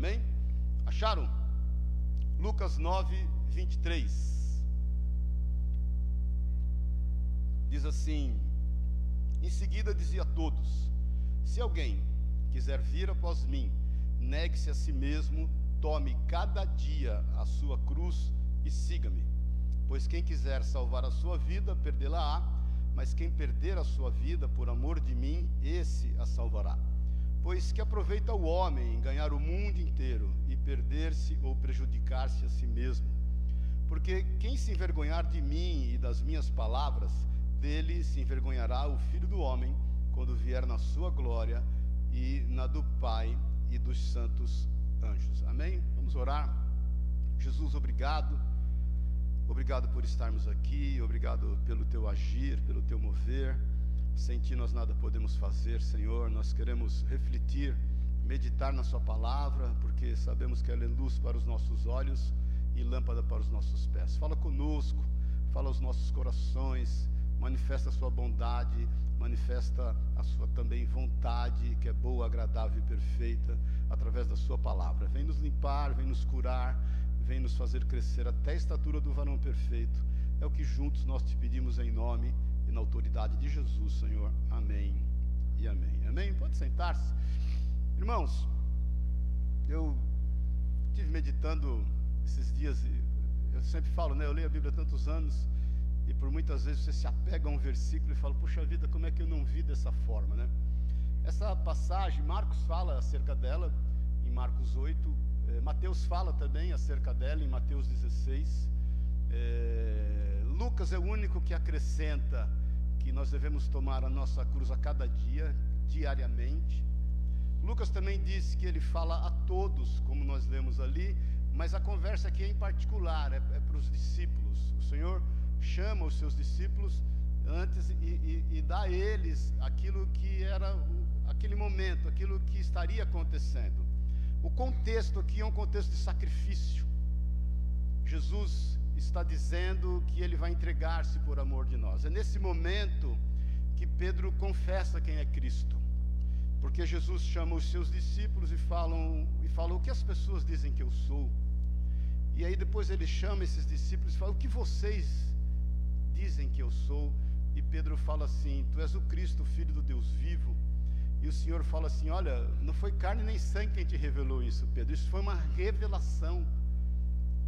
Amém? Acharam? Lucas 9, 23. Diz assim: Em seguida dizia a todos: Se alguém quiser vir após mim, negue-se a si mesmo, tome cada dia a sua cruz e siga-me. Pois quem quiser salvar a sua vida, perdê-la-á, mas quem perder a sua vida por amor de mim, esse a salvará. Pois que aproveita o homem em ganhar o mundo inteiro e perder-se ou prejudicar-se a si mesmo? Porque quem se envergonhar de mim e das minhas palavras, dele se envergonhará o filho do homem, quando vier na sua glória e na do Pai e dos santos anjos. Amém? Vamos orar. Jesus, obrigado. Obrigado por estarmos aqui, obrigado pelo teu agir, pelo teu mover. Sem ti nós nada podemos fazer, Senhor. Nós queremos refletir, meditar na Sua palavra, porque sabemos que ela é luz para os nossos olhos e lâmpada para os nossos pés. Fala conosco, fala aos nossos corações, manifesta a Sua bondade, manifesta a Sua também vontade, que é boa, agradável e perfeita, através da Sua palavra. Vem nos limpar, vem nos curar, vem nos fazer crescer até a estatura do varão perfeito. É o que juntos nós te pedimos em nome e na autoridade de Jesus, Senhor. Amém e amém. Amém? Pode sentar-se. Irmãos, eu tive meditando esses dias eu sempre falo, né? Eu leio a Bíblia há tantos anos e por muitas vezes você se apega a um versículo e fala, puxa vida, como é que eu não vi dessa forma, né? Essa passagem, Marcos fala acerca dela em Marcos 8, eh, Mateus fala também acerca dela em Mateus 16. Eh, Lucas é o único que acrescenta que nós devemos tomar a nossa cruz a cada dia, diariamente. Lucas também diz que ele fala a todos, como nós lemos ali, mas a conversa aqui é em particular, é, é para os discípulos. O Senhor chama os seus discípulos antes e, e, e dá a eles aquilo que era o, aquele momento, aquilo que estaria acontecendo. O contexto aqui é um contexto de sacrifício. Jesus está dizendo que ele vai entregar-se por amor de nós. É nesse momento que Pedro confessa quem é Cristo. Porque Jesus chama os seus discípulos e falam e fala o que as pessoas dizem que eu sou. E aí depois ele chama esses discípulos e fala o que vocês dizem que eu sou. E Pedro fala assim: Tu és o Cristo, filho do Deus vivo. E o Senhor fala assim: Olha, não foi carne nem sangue quem te revelou isso, Pedro. Isso foi uma revelação.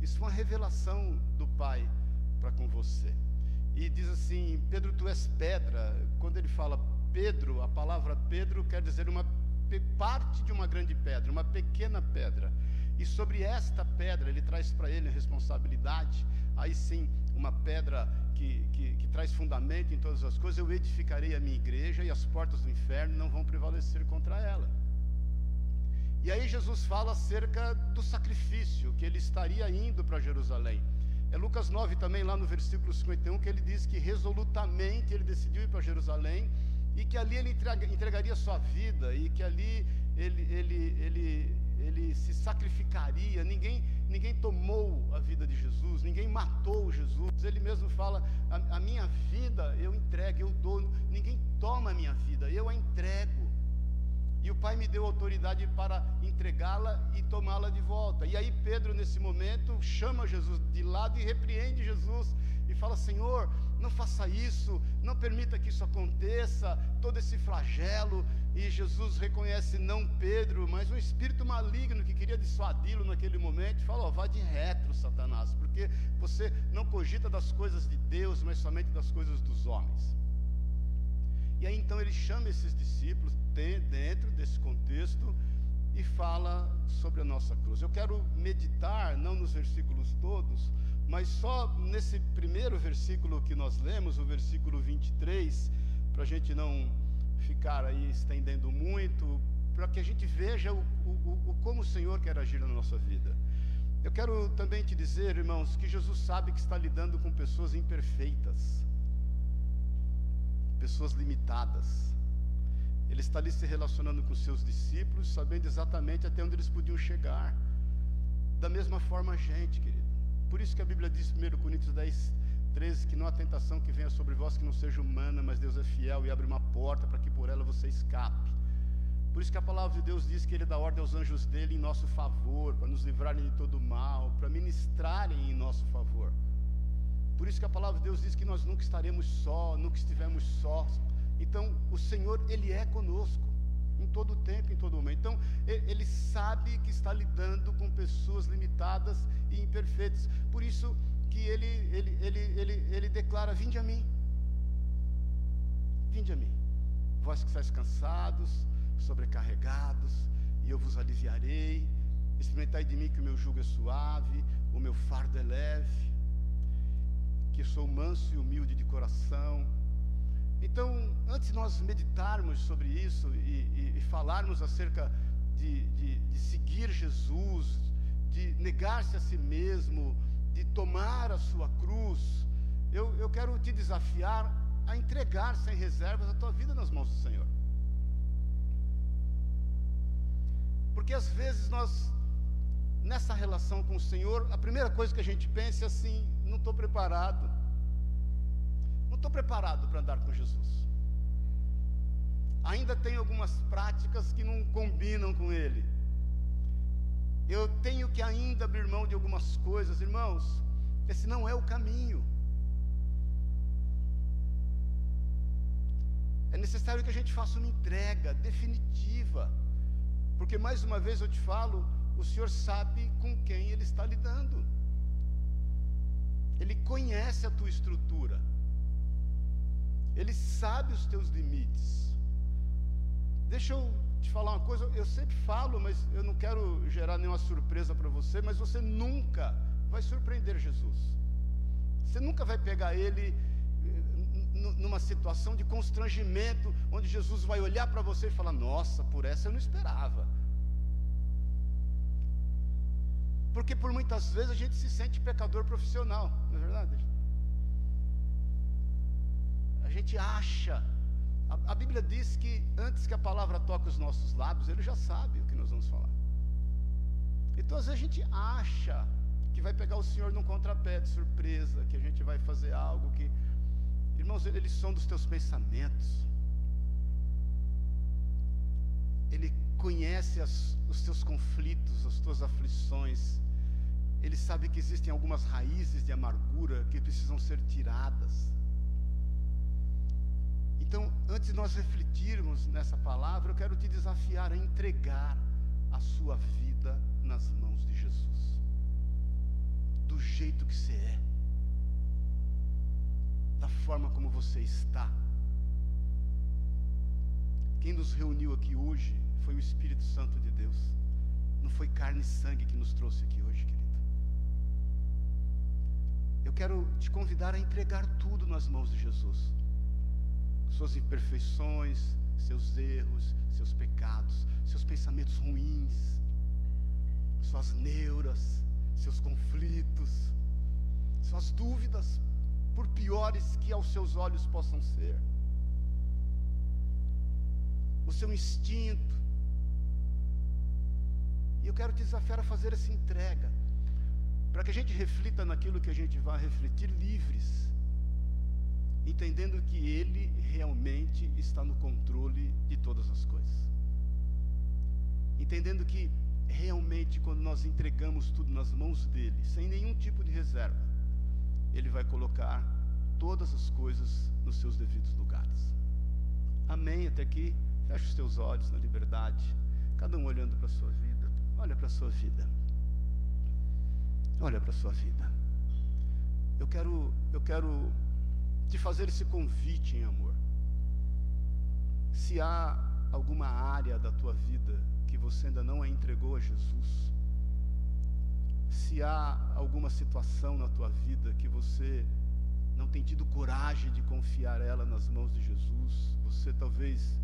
Isso foi uma revelação do Pai para com você. E diz assim: Pedro, tu és pedra. Quando ele fala Pedro, a palavra Pedro quer dizer uma parte de uma grande pedra, uma pequena pedra. E sobre esta pedra, ele traz para ele a responsabilidade. Aí sim, uma pedra que, que, que, traz fundamento em todas as coisas. Eu edificarei a minha igreja e as portas do inferno não vão prevalecer contra ela. E aí Jesus fala acerca do sacrifício, que ele estaria indo para Jerusalém. É Lucas 9 também, lá no versículo 51, que ele diz que resolutamente ele decidiu ir para Jerusalém e que ali ele entregaria sua vida e que ali ele, ele, ele, ele se sacrificaria. Ninguém, ninguém tomou a vida de Jesus, ninguém matou Jesus. Ele mesmo fala: a, a minha vida eu entrego, eu dou. Ninguém toma a minha vida, eu a entrego. E o Pai me deu autoridade para entregá-la e tomá-la de volta. E aí Pedro, nesse momento, chama Jesus de lado e repreende Jesus e fala: Senhor, não faça isso, não permita que isso aconteça, todo esse flagelo. E Jesus reconhece não Pedro, mas um espírito maligno que queria dissuadi-lo naquele momento. E fala: oh, vá de retro, Satanás, porque você não cogita das coisas de Deus, mas somente das coisas dos homens. E aí então ele chama esses discípulos dentro desse contexto e fala sobre a nossa cruz. Eu quero meditar, não nos versículos todos, mas só nesse primeiro versículo que nós lemos, o versículo 23, para a gente não ficar aí estendendo muito, para que a gente veja o, o, o, como o Senhor quer agir na nossa vida. Eu quero também te dizer, irmãos, que Jesus sabe que está lidando com pessoas imperfeitas pessoas limitadas. Ele está ali se relacionando com seus discípulos, sabendo exatamente até onde eles podiam chegar. Da mesma forma a gente, querido. Por isso que a Bíblia diz, 1 Coríntios 10, 13, que não há tentação que venha sobre vós que não seja humana, mas Deus é fiel e abre uma porta para que por ela você escape. Por isso que a palavra de Deus diz que Ele dá ordem aos anjos dele em nosso favor, para nos livrarem de todo mal, para ministrarem em nosso favor. Por isso que a palavra de Deus diz que nós nunca estaremos só, nunca estivemos sós. Então, o Senhor, Ele é conosco em todo o tempo, em todo momento. Então, Ele sabe que está lidando com pessoas limitadas e imperfeitas. Por isso que Ele, Ele, Ele, Ele, Ele declara: Vinde a mim. Vinde a mim. Vós que estáis cansados, sobrecarregados, e eu vos aliviarei. Experimentai de mim que o meu jugo é suave, o meu fardo é leve, que sou manso e humilde de coração. Então, antes de nós meditarmos sobre isso e, e, e falarmos acerca de, de, de seguir Jesus, de negar-se a si mesmo, de tomar a sua cruz, eu, eu quero te desafiar a entregar sem reservas a tua vida nas mãos do Senhor. Porque às vezes nós, nessa relação com o Senhor, a primeira coisa que a gente pensa é assim: não estou preparado. Não estou preparado para andar com Jesus. Ainda tem algumas práticas que não combinam com Ele. Eu tenho que ainda abrir mão de algumas coisas, irmãos. Esse não é o caminho. É necessário que a gente faça uma entrega definitiva. Porque mais uma vez eu te falo, o Senhor sabe com quem Ele está lidando. Ele conhece a tua estrutura. Ele sabe os teus limites. Deixa eu te falar uma coisa, eu sempre falo, mas eu não quero gerar nenhuma surpresa para você, mas você nunca vai surpreender Jesus. Você nunca vai pegar ele eh, numa situação de constrangimento, onde Jesus vai olhar para você e falar: Nossa, por essa eu não esperava. Porque por muitas vezes a gente se sente pecador profissional, não é verdade? A gente acha. A, a, Bíblia diz que antes que a palavra toque os nossos lábios, ele já sabe o que nós vamos falar. Então às vezes a gente acha que vai pegar o Senhor num contrapé de surpresa, que a gente vai fazer algo que. Irmãos, eles são dos teus pensamentos. Ele conhece as, os teus conflitos, as tuas aflições. Ele sabe que existem algumas raízes de amargura que precisam ser tiradas. Então, antes de nós refletirmos nessa palavra, eu quero te desafiar a entregar a sua vida nas mãos de Jesus, do jeito que você é, da forma como você está. Quem nos reuniu aqui hoje foi o Espírito Santo de Deus, não foi carne e sangue que nos trouxe aqui hoje, querido. Eu quero te convidar a entregar tudo nas mãos de Jesus. Suas imperfeições, seus erros, seus pecados, seus pensamentos ruins, suas neuras, seus conflitos, suas dúvidas, por piores que aos seus olhos possam ser, o seu instinto. E eu quero te desafiar a fazer essa entrega para que a gente reflita naquilo que a gente vai refletir livres, entendendo que Ele realmente está no controle de todas as coisas, entendendo que realmente quando nós entregamos tudo nas mãos dele, sem nenhum tipo de reserva, Ele vai colocar todas as coisas nos seus devidos lugares. Amém? Até aqui, feche os teus olhos na liberdade, para a sua vida. Olha para a sua vida. Eu quero, eu quero te fazer esse convite em amor. Se há alguma área da tua vida que você ainda não a entregou a Jesus, se há alguma situação na tua vida que você não tem tido coragem de confiar ela nas mãos de Jesus, você talvez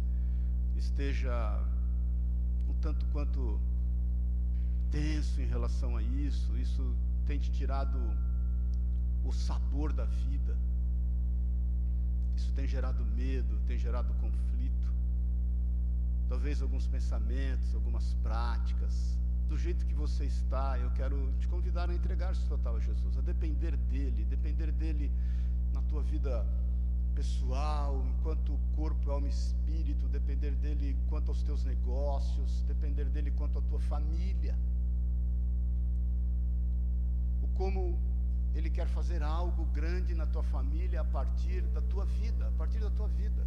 esteja um tanto quanto tenso em relação a isso, isso tem te tirado o sabor da vida. Isso tem gerado medo, tem gerado conflito. Talvez alguns pensamentos, algumas práticas. Do jeito que você está, eu quero te convidar a entregar-se total a Jesus, a depender dEle, depender dEle na tua vida pessoal, enquanto corpo, alma e espírito, depender dele quanto aos teus negócios, depender dele quanto à tua família. Como ele quer fazer algo grande na tua família a partir da tua vida, a partir da tua vida.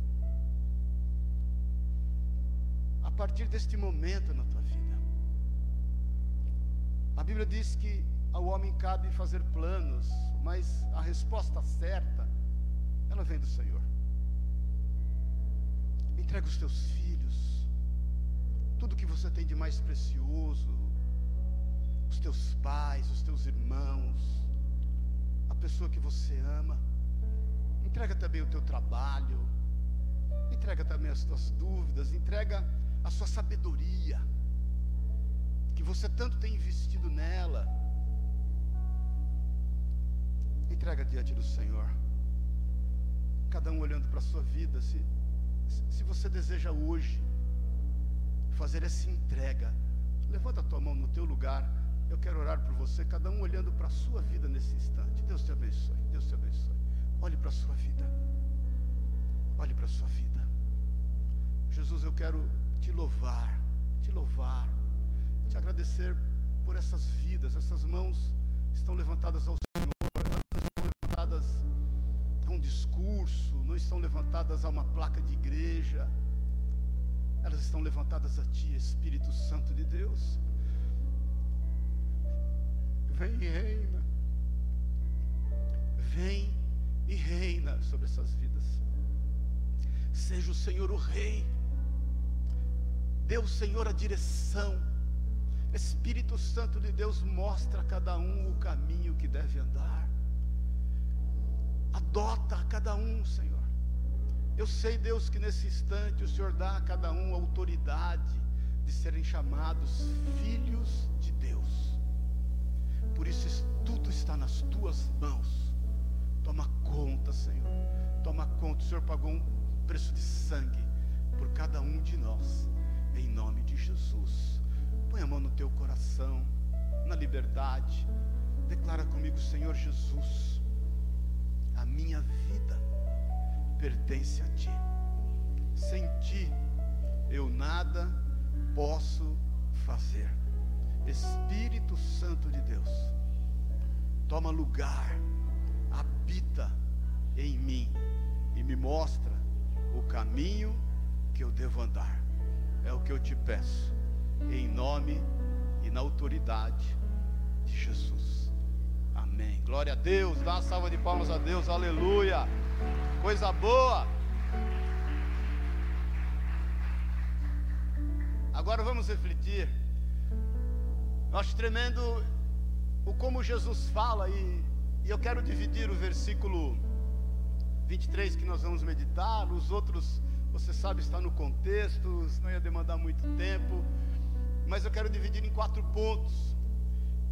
A partir deste momento na tua vida. A Bíblia diz que ao homem cabe fazer planos, mas a resposta certa, ela vem do Senhor. Entrega os teus filhos, tudo que você tem de mais precioso, os teus pais, os teus irmãos, a pessoa que você ama. Entrega também o teu trabalho, entrega também as tuas dúvidas, entrega a sua sabedoria, que você tanto tem investido nela entrega diante do Senhor. Cada um olhando para a sua vida, se, se você deseja hoje fazer essa entrega, levanta a tua mão no teu lugar. Eu quero orar por você, cada um olhando para a sua vida nesse instante. Deus te abençoe, Deus te abençoe. Olhe para a sua vida. Olhe para a sua vida. Jesus, eu quero te louvar, te louvar, te agradecer por essas vidas, essas mãos estão levantadas ao discurso, não estão levantadas a uma placa de igreja, elas estão levantadas a Ti, Espírito Santo de Deus. Vem e reina, vem e reina sobre essas vidas. Seja o Senhor o Rei, dê o Senhor a direção. Espírito Santo de Deus mostra a cada um o caminho que deve andar. Adota a cada um, Senhor. Eu sei, Deus, que nesse instante o Senhor dá a cada um a autoridade de serem chamados filhos de Deus. Por isso, tudo está nas tuas mãos. Toma conta, Senhor. Toma conta. O Senhor pagou um preço de sangue por cada um de nós. Em nome de Jesus. Põe a mão no teu coração, na liberdade. Declara comigo, Senhor Jesus a minha vida pertence a ti. Sem ti eu nada posso fazer. Espírito Santo de Deus, toma lugar, habita em mim e me mostra o caminho que eu devo andar. É o que eu te peço, em nome e na autoridade de Jesus. Amém. Glória a Deus. Dá uma salva de palmas a Deus. Aleluia. Coisa boa. Agora vamos refletir. Eu acho tremendo o como Jesus fala e, e eu quero dividir o versículo 23 que nós vamos meditar, os outros, você sabe, está no contexto, não ia demandar muito tempo, mas eu quero dividir em quatro pontos.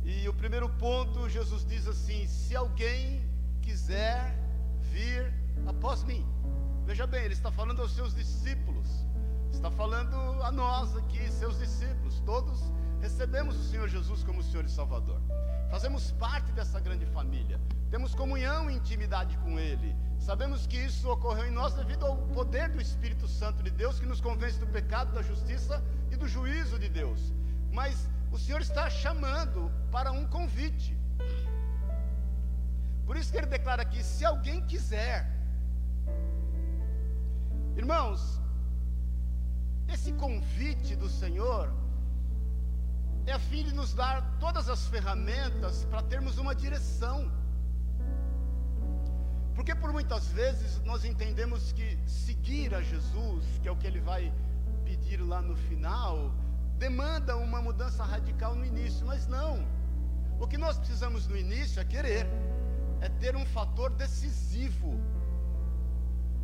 E o primeiro ponto, Jesus diz assim: se alguém quiser vir após mim. Veja bem, ele está falando aos seus discípulos, está falando a nós aqui, seus discípulos, todos recebemos o Senhor Jesus como Senhor e Salvador. Fazemos parte dessa grande família, temos comunhão e intimidade com Ele. Sabemos que isso ocorreu em nós devido ao poder do Espírito Santo de Deus que nos convence do pecado, da justiça e do juízo de Deus. Mas o Senhor está chamando para um convite. Por isso que ele declara aqui: se alguém quiser, irmãos, esse convite do Senhor é a fim de nos dar todas as ferramentas para termos uma direção. Porque por muitas vezes nós entendemos que seguir a Jesus, que é o que ele vai pedir lá no final, demanda uma mudança radical no início, mas não. O que nós precisamos no início é querer, é ter um fator decisivo.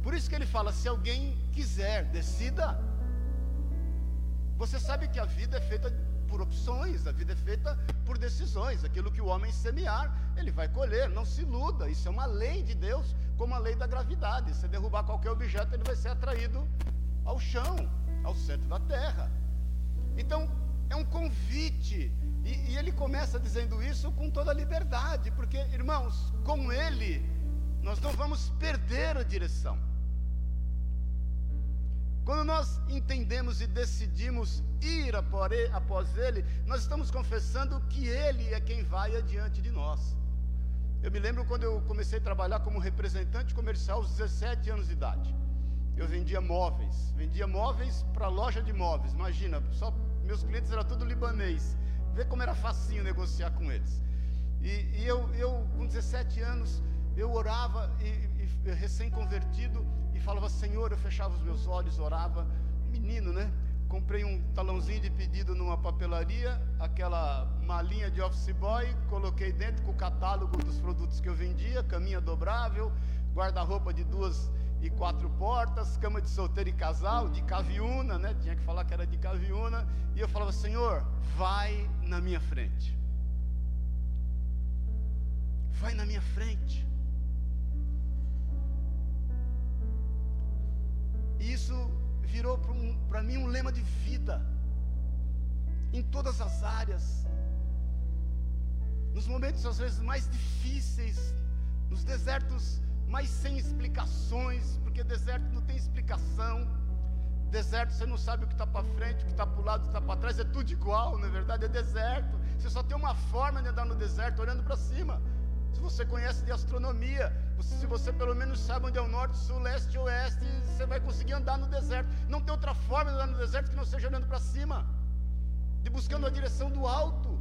Por isso que ele fala: se alguém quiser, decida. Você sabe que a vida é feita por opções, a vida é feita por decisões. Aquilo que o homem semear, ele vai colher. Não se iluda, isso é uma lei de Deus, como a lei da gravidade. Se derrubar qualquer objeto, ele vai ser atraído ao chão, ao centro da terra. Então, é um convite. E, e, ele começa dizendo isso com toda a liberdade, porque, irmãos, com ele nós não vamos perder a direção. Quando nós entendemos e decidimos ir após Ele, nós estamos confessando que Ele é quem vai adiante de nós. Eu me lembro quando eu comecei a trabalhar como representante comercial aos 17 anos de idade. Eu vendia móveis, vendia móveis para loja de móveis. Imagina, só meus clientes eram tudo libanês. Vê como era facinho negociar com eles. E, e eu, eu, com 17 anos, eu orava e, e recém-convertido e falava, Senhor, eu fechava os meus olhos, orava, menino, né? Comprei um talãozinho de pedido numa papelaria, aquela malinha de office boy, coloquei dentro com o catálogo dos produtos que eu vendia, caminha dobrável, guarda-roupa de duas e quatro portas, cama de solteiro e casal, de caviuna, né? Tinha que falar que era de caviuna, e eu falava, Senhor, vai na minha frente. Vai na minha frente. Isso virou para mim um lema de vida, em todas as áreas, nos momentos às vezes mais difíceis, nos desertos mais sem explicações, porque deserto não tem explicação. Deserto você não sabe o que está para frente, o que está para o lado, o que está para trás, é tudo igual, na é verdade, é deserto. Você só tem uma forma de andar no deserto, olhando para cima. Se você conhece de astronomia, se você pelo menos sabe onde é o norte, sul, leste oeste, você vai conseguir andar no deserto. Não tem outra forma de andar no deserto que não seja olhando para cima, de buscando a direção do alto.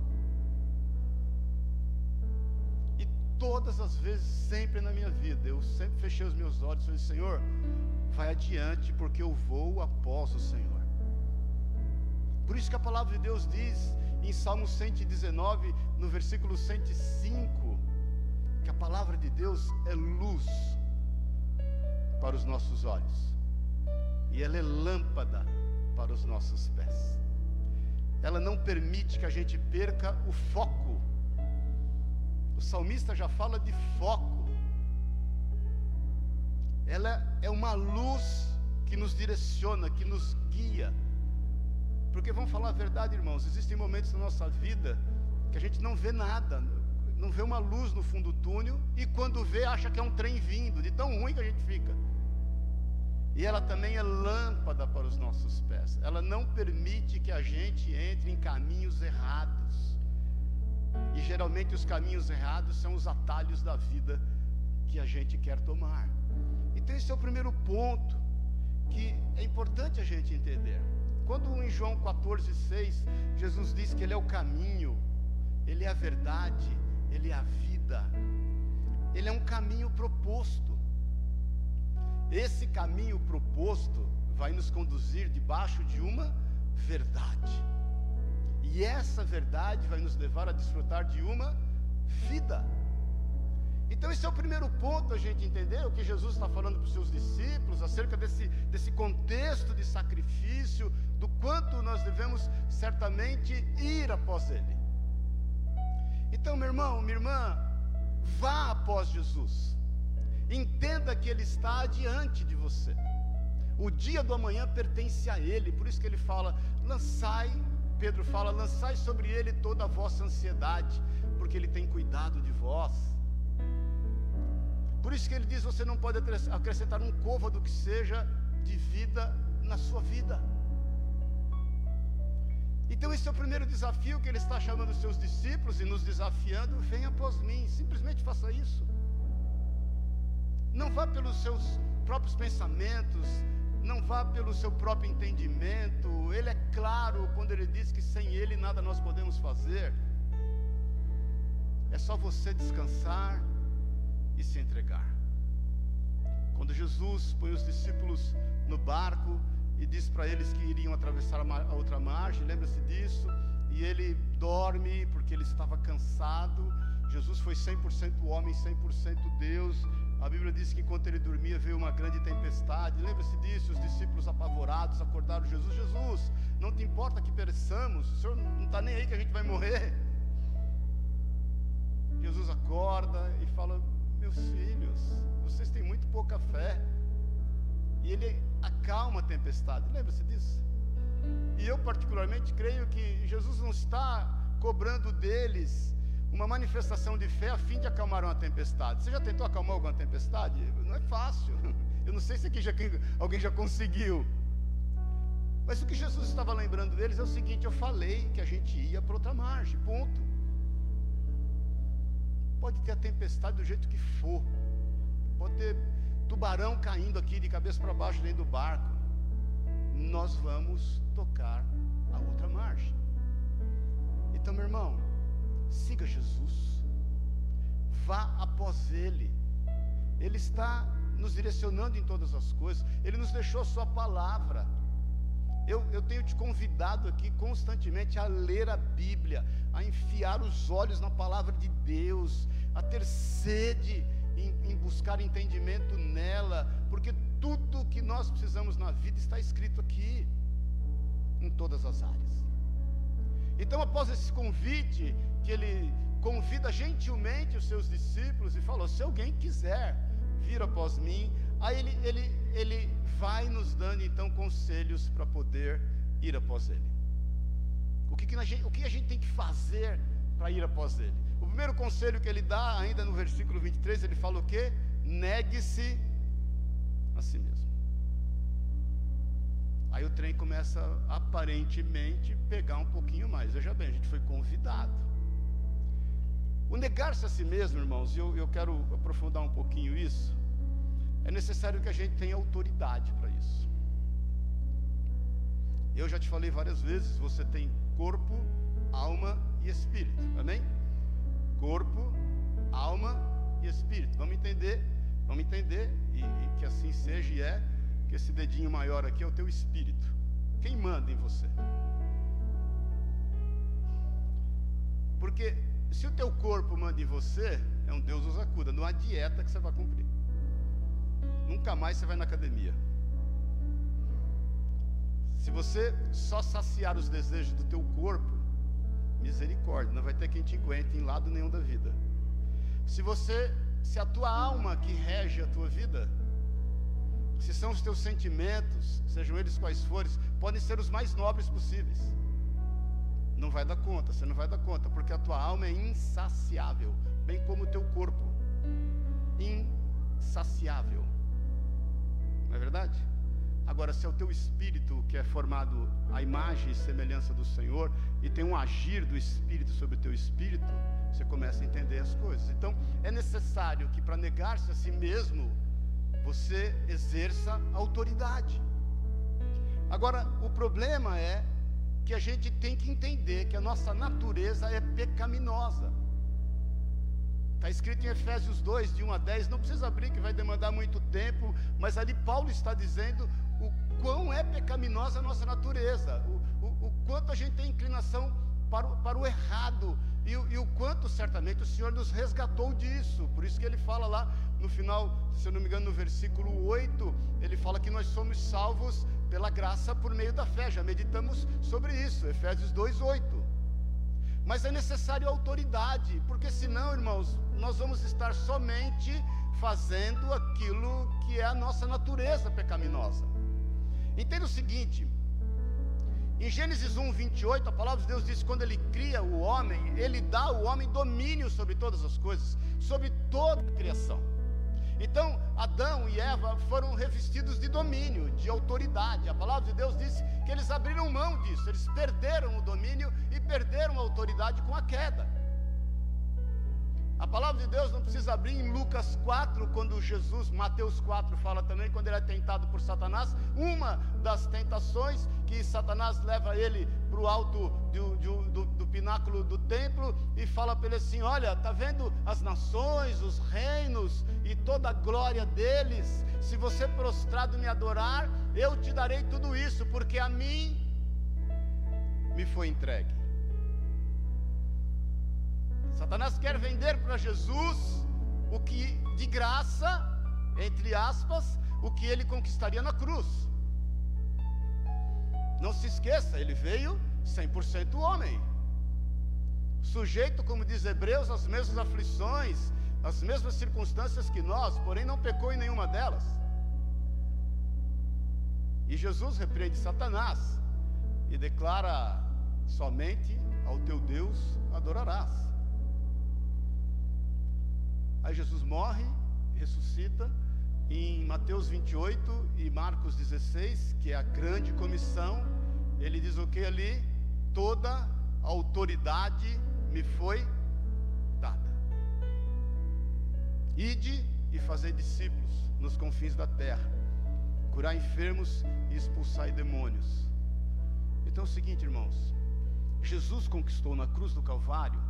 E todas as vezes, sempre na minha vida, eu sempre fechei os meus olhos e falei: Senhor, vai adiante, porque eu vou após o Senhor. Por isso que a palavra de Deus diz em Salmo 119, no versículo 105 que a palavra de Deus é luz para os nossos olhos e ela é lâmpada para os nossos pés. Ela não permite que a gente perca o foco. O salmista já fala de foco. Ela é uma luz que nos direciona, que nos guia. Porque vamos falar a verdade, irmãos, existem momentos na nossa vida que a gente não vê nada, não vê uma luz no fundo do túnel e quando vê acha que é um trem vindo, de tão ruim que a gente fica. E ela também é lâmpada para os nossos pés. Ela não permite que a gente entre em caminhos errados. E geralmente os caminhos errados são os atalhos da vida que a gente quer tomar. Então esse é o primeiro ponto que é importante a gente entender. Quando em João 14:6 Jesus diz que ele é o caminho, ele é a verdade ele é a vida, ele é um caminho proposto. Esse caminho proposto vai nos conduzir debaixo de uma verdade, e essa verdade vai nos levar a desfrutar de uma vida. Então, esse é o primeiro ponto a gente entender o que Jesus está falando para os seus discípulos acerca desse, desse contexto de sacrifício, do quanto nós devemos certamente ir após Ele. Então, meu irmão, minha irmã, vá após Jesus. Entenda que Ele está diante de você. O dia do amanhã pertence a Ele, por isso que Ele fala: lançai, Pedro fala, lançai sobre Ele toda a vossa ansiedade, porque Ele tem cuidado de vós. Por isso que Ele diz: você não pode acrescentar um côvado que seja de vida na sua vida. Então, esse é o primeiro desafio que ele está chamando os seus discípulos e nos desafiando: venha após mim, simplesmente faça isso. Não vá pelos seus próprios pensamentos, não vá pelo seu próprio entendimento. Ele é claro quando ele diz que sem ele nada nós podemos fazer. É só você descansar e se entregar. Quando Jesus põe os discípulos no barco, e diz para eles que iriam atravessar a outra margem, lembra-se disso? E ele dorme porque ele estava cansado. Jesus foi 100% homem, 100% Deus. A Bíblia diz que enquanto ele dormia veio uma grande tempestade. Lembra-se disso? Os discípulos apavorados acordaram Jesus: Jesus, não te importa que pereçamos? O Senhor não está nem aí que a gente vai morrer. Jesus acorda e fala: Meus filhos, vocês têm muito pouca fé. E ele acalma a tempestade. Lembra-se disso? E eu, particularmente, creio que Jesus não está cobrando deles uma manifestação de fé a fim de acalmar uma tempestade. Você já tentou acalmar alguma tempestade? Não é fácil. Eu não sei se aqui já, alguém já conseguiu. Mas o que Jesus estava lembrando deles é o seguinte: eu falei que a gente ia para outra margem, ponto. Pode ter a tempestade do jeito que for, pode ter tubarão caindo aqui de cabeça para baixo dentro do barco. Nós vamos tocar a outra margem. Então, meu irmão, siga Jesus, vá após Ele. Ele está nos direcionando em todas as coisas, Ele nos deixou a Sua palavra. Eu, eu, tenho te convidado aqui constantemente a ler a Bíblia, a enfiar os olhos na palavra de Deus, a ter sede em, em buscar entendimento nela, porque tudo que nós precisamos na vida está escrito aqui, em todas as áreas. Então, após esse convite, que ele convida gentilmente os seus discípulos e falou: se alguém quiser vir após mim, aí ele, ele, ele vai nos dando então conselhos para poder ir após ele. O que, que, gente, o que a gente tem que fazer para ir após ele? Primeiro conselho que ele dá, ainda no versículo 23, ele fala o quê? Negue-se a si mesmo. Aí o trem começa aparentemente pegar um pouquinho mais. Veja bem, a gente foi convidado. O negar-se a si mesmo, irmãos, e eu, eu quero aprofundar um pouquinho isso, é necessário que a gente tenha autoridade para isso. Eu já te falei várias vezes: você tem corpo, alma e espírito, amém? Corpo, alma e espírito. Vamos entender, vamos entender, e, e que assim seja e é que esse dedinho maior aqui é o teu espírito. Quem manda em você? Porque se o teu corpo manda em você, é um Deus os acuda, não há dieta que você vai cumprir. Nunca mais você vai na academia. Se você só saciar os desejos do teu corpo, misericórdia, não vai ter quem te aguente em lado nenhum da vida. Se você, se a tua alma que rege a tua vida, se são os teus sentimentos, sejam eles quais forem, podem ser os mais nobres possíveis. Não vai dar conta, você não vai dar conta, porque a tua alma é insaciável, bem como o teu corpo. Insaciável. Não é verdade? Se é o teu espírito que é formado à imagem e semelhança do Senhor, e tem um agir do espírito sobre o teu espírito, você começa a entender as coisas. Então, é necessário que para negar-se a si mesmo, você exerça autoridade. Agora, o problema é que a gente tem que entender que a nossa natureza é pecaminosa. Está escrito em Efésios 2, de 1 a 10, não precisa abrir que vai demandar muito tempo, mas ali Paulo está dizendo quão é pecaminosa a nossa natureza, o, o, o quanto a gente tem inclinação para o, para o errado, e, e, o quanto certamente o Senhor nos resgatou disso. Por isso que ele fala lá no final, se eu não me engano, no versículo 8, ele fala que nós somos salvos pela graça por meio da fé. Já meditamos sobre isso, Efésios 2:8. Mas é necessário autoridade, porque senão, irmãos, nós vamos estar somente fazendo aquilo que é a nossa natureza pecaminosa. Entenda o seguinte, em Gênesis 1, 28, a palavra de Deus diz que quando ele cria o homem, ele dá ao homem domínio sobre todas as coisas, sobre toda a criação. Então, Adão e Eva foram revestidos de domínio, de autoridade. A palavra de Deus diz que eles abriram mão disso, eles perderam o domínio e perderam a autoridade com a queda. A palavra de Deus não precisa abrir em Lucas 4, quando Jesus, Mateus 4 fala também, quando ele é tentado por Satanás. Uma das tentações que Satanás leva ele para o alto do, do, do, do, pináculo do templo e fala para ele assim: Olha, está vendo as nações, os reinos e toda a glória deles? Se você prostrado me adorar, eu te darei tudo isso, porque a mim me foi entregue. Satanás quer vender para Jesus o que de graça, entre aspas, o que ele conquistaria na cruz. Não se esqueça, ele veio 100% homem. Sujeito, como diz Hebreus, às mesmas aflições, às mesmas circunstâncias que nós, porém não pecou em nenhuma delas. E Jesus repreende Satanás e declara: somente ao teu Deus adorarás. Aí Jesus morre, ressuscita. Em Mateus 28 e Marcos 16, que é a grande comissão, ele diz o que ali? Toda a autoridade me foi dada. Ide e fazer discípulos nos confins da terra, curar enfermos e expulsar demônios. Então é o seguinte, irmãos: Jesus conquistou na cruz do Calvário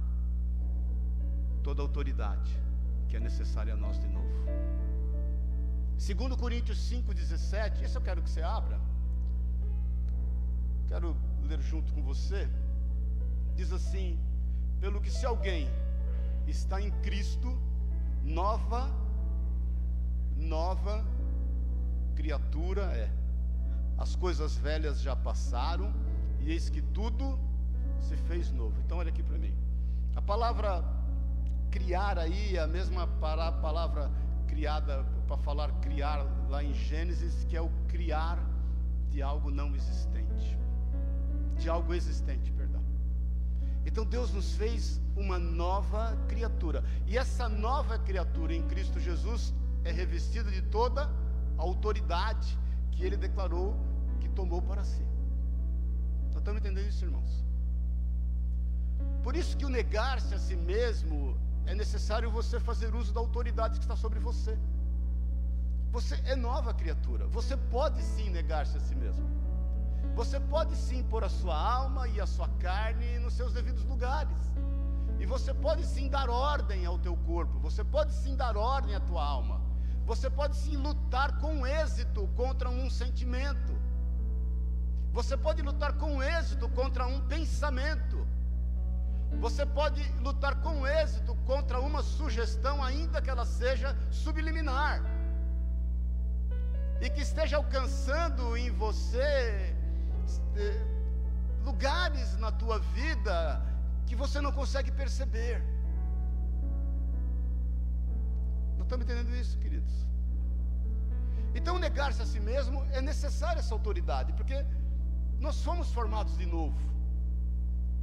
toda a autoridade que é necessária a nós de novo. Segundo Coríntios 5:17, esse eu quero que você abra. Quero ler junto com você. Diz assim: pelo que se alguém está em Cristo, nova nova criatura é. As coisas velhas já passaram e eis que tudo se fez novo. Então olha aqui para mim. A palavra criar aí a mesma palavra criada para falar criar lá em Gênesis, que é o criar de algo não existente. De algo existente, perdão. Então Deus nos fez uma nova criatura. E essa nova criatura em Cristo Jesus é revestida de toda a autoridade que ele declarou que tomou para si. Nós estamos entendendo isso, irmãos? Por isso que o negar-se a si mesmo é necessário você fazer uso da autoridade que está sobre você. Você é nova criatura. Você pode sim negar-se a si mesmo. Você pode sim pôr a sua alma e a sua carne nos seus devidos lugares. E você pode sim dar ordem ao teu corpo. Você pode sim dar ordem à tua alma. Você pode sim lutar com êxito contra um sentimento. Você pode lutar com êxito contra um pensamento. Você pode lutar com êxito contra uma sugestão, ainda que ela seja subliminar, e que esteja alcançando em você lugares na tua vida que você não consegue perceber. Não estamos entendendo isso, queridos? Então, negar-se a si mesmo é necessária essa autoridade, porque nós fomos formados de novo.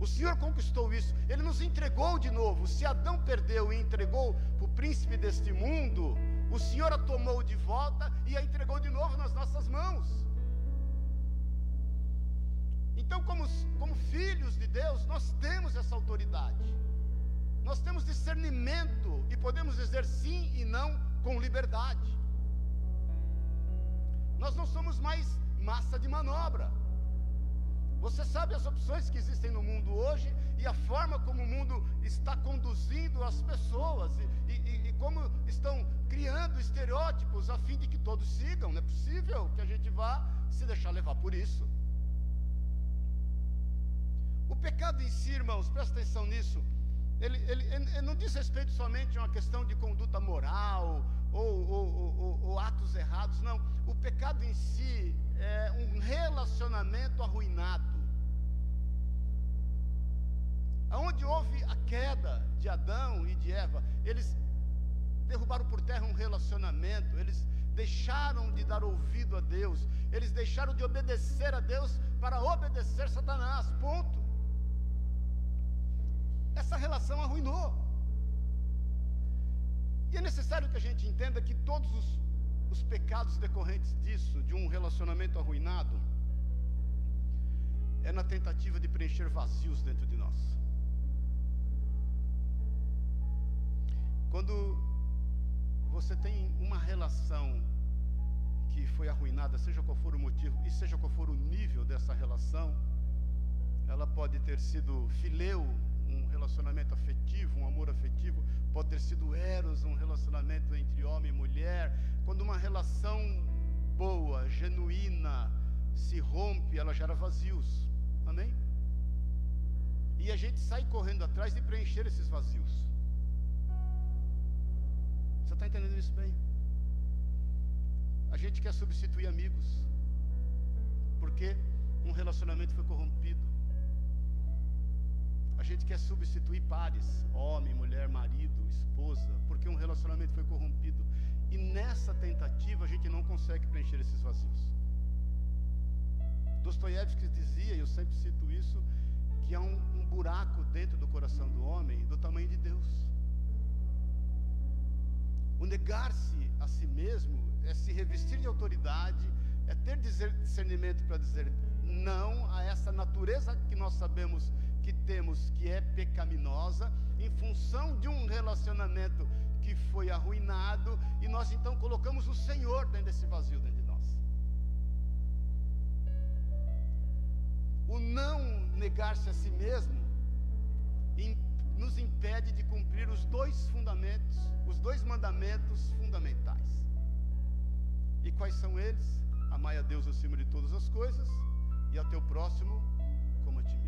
O Senhor conquistou isso, Ele nos entregou de novo. Se Adão perdeu e entregou para o príncipe deste mundo, o Senhor a tomou de volta e a entregou de novo nas nossas mãos. Então, como, como filhos de Deus, nós temos essa autoridade, nós temos discernimento e podemos dizer sim e não com liberdade. Nós não somos mais massa de manobra. Você sabe as opções que existem no mundo hoje e a forma como o mundo está conduzindo as pessoas e, e, e como estão criando estereótipos a fim de que todos sigam. Não é possível que a gente vá se deixar levar por isso. O pecado em si, irmãos, presta atenção nisso. Ele, ele, ele, não diz respeito somente a uma questão de conduta moral ou, ou, ou, ou atos errados, não. O pecado em si é um relacionamento arruinado. Aonde houve a queda de Adão e de Eva, eles derrubaram por terra um relacionamento, eles deixaram de dar ouvido a Deus, eles deixaram de obedecer a Deus para obedecer Satanás. Ponto. Essa relação arruinou. E é necessário que a gente entenda que todos os, os pecados decorrentes disso, de um relacionamento arruinado, é na tentativa de preencher vazios dentro de nós. Quando você tem uma relação que foi arruinada, seja qual for o motivo e seja qual for o nível dessa relação, ela pode ter sido fileu, um relacionamento afetivo, um amor afetivo, pode ter sido eros, um relacionamento entre homem e mulher. Quando uma relação boa, genuína, se rompe, ela gera vazios. Amém? E a gente sai correndo atrás de preencher esses vazios. Você está entendendo isso bem? A gente quer substituir amigos, porque um relacionamento foi corrompido. A gente quer substituir pares, homem, mulher, marido, esposa, porque um relacionamento foi corrompido. E nessa tentativa a gente não consegue preencher esses vazios. Dostoiévski dizia, e eu sempre cito isso, que há um, um buraco dentro do coração do homem do tamanho de Deus. negar-se a si mesmo é se revestir de autoridade, é ter discernimento para dizer não a essa natureza que nós sabemos que temos, que é pecaminosa, em função de um relacionamento que foi arruinado, e nós então colocamos o Senhor dentro desse vazio dentro de nós. O não negar-se a si mesmo nos impede de cumprir os dois fundamentos, os dois mandamentos fundamentais. E quais são eles? Amai a Deus acima de todas as coisas e a teu próximo como a ti.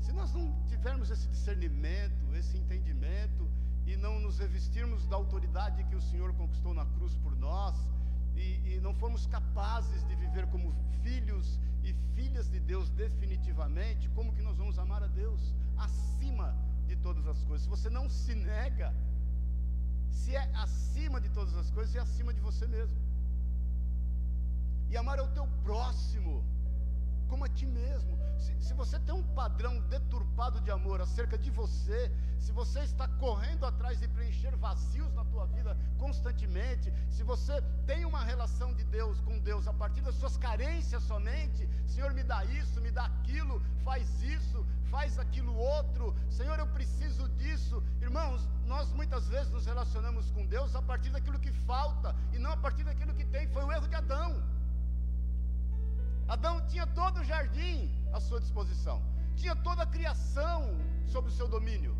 Se nós não tivermos esse discernimento, esse entendimento e não nos revestirmos da autoridade que o Senhor conquistou na cruz por nós, e, e não formos capazes de viver como filhos e filhas de Deus definitivamente, como que nós vamos amar a Deus acima de todas as coisas? Se você não se nega, se é acima de todas as coisas, é acima de você mesmo. E amar é o teu próximo como a ti mesmo. Se, se, você tem um padrão deturpado de amor acerca de você, se você está correndo atrás de preencher vazios na tua vida constantemente, se você tem uma relação de Deus com Deus a partir das suas carências somente, Senhor, me dá isso, me dá aquilo, faz isso, faz aquilo outro, Senhor, eu preciso disso. Irmãos, nós muitas vezes nos relacionamos com Deus a partir daquilo que falta e não a partir daquilo que tem. Foi o erro de Adão. Adão tinha todo o jardim à sua disposição, tinha toda a criação sob o seu domínio.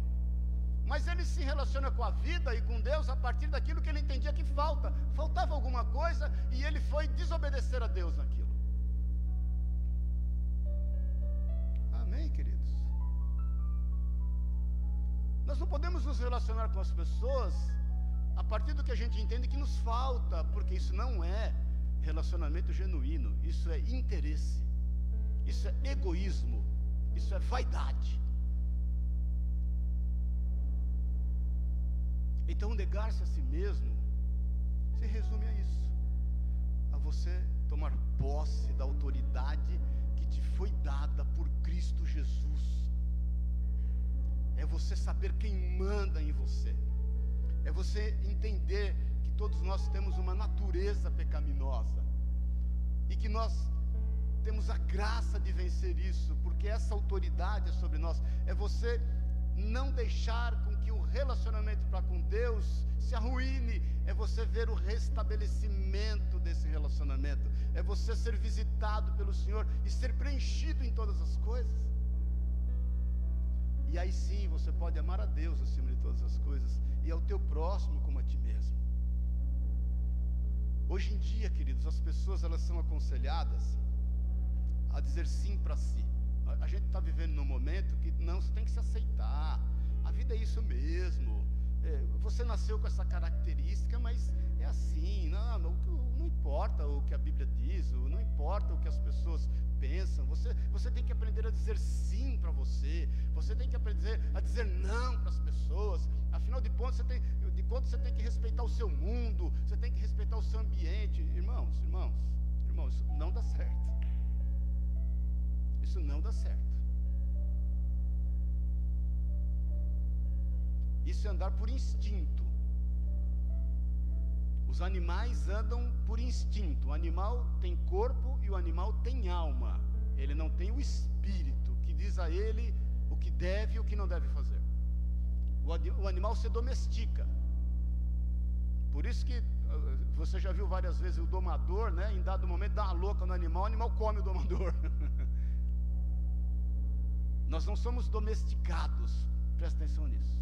Mas ele se relaciona com a vida e com Deus a partir daquilo que ele entendia que falta. Faltava alguma coisa e ele foi desobedecer a Deus naquilo. Amém, queridos? Nós não podemos nos relacionar com as pessoas a partir do que a gente entende que nos falta, porque isso não é relacionamento genuíno, isso é interesse, isso é egoísmo, isso é vaidade. Então, negar-se a si mesmo se resume a isso: a você tomar posse da autoridade que te foi dada por Cristo Jesus. É você saber quem manda em você. É você entender todos nós temos uma natureza pecaminosa e que nós temos a graça de vencer isso, porque essa autoridade é sobre nós. É você não deixar com que o relacionamento para com Deus se arruine, é você ver o restabelecimento desse relacionamento, é você ser visitado pelo Senhor e ser preenchido em todas as coisas. E aí sim você pode amar a Deus acima de todas as coisas e ao teu próximo como a ti mesmo. Hoje em dia, queridos, as pessoas elas são aconselhadas a dizer sim para si. A gente está vivendo num momento que não, você tem que se aceitar. A vida é isso mesmo. É, você nasceu com essa característica, mas é assim. Não, não, não importa o que a Bíblia diz, não importa o que as pessoas pensam. Você, você tem que aprender a dizer sim para você. Você tem que aprender a dizer não para as pessoas. Afinal de contas, você tem, de contas, você tem que respeitar o seu mundo, você tem que respeitar o seu ambiente. Irmãos, irmãos, irmãos, isso não dá certo. Isso não dá certo. Isso é andar por instinto. Os animais andam por instinto. O animal tem corpo e o animal tem alma. Ele não tem o espírito que diz a ele o que deve e o que não deve fazer o animal se domestica. Por isso que ah, você já viu várias vezes o domador, né? Em dado momento dá uma louca no animal, o animal come o domador. Nós não somos domesticados, presta atenção nisso.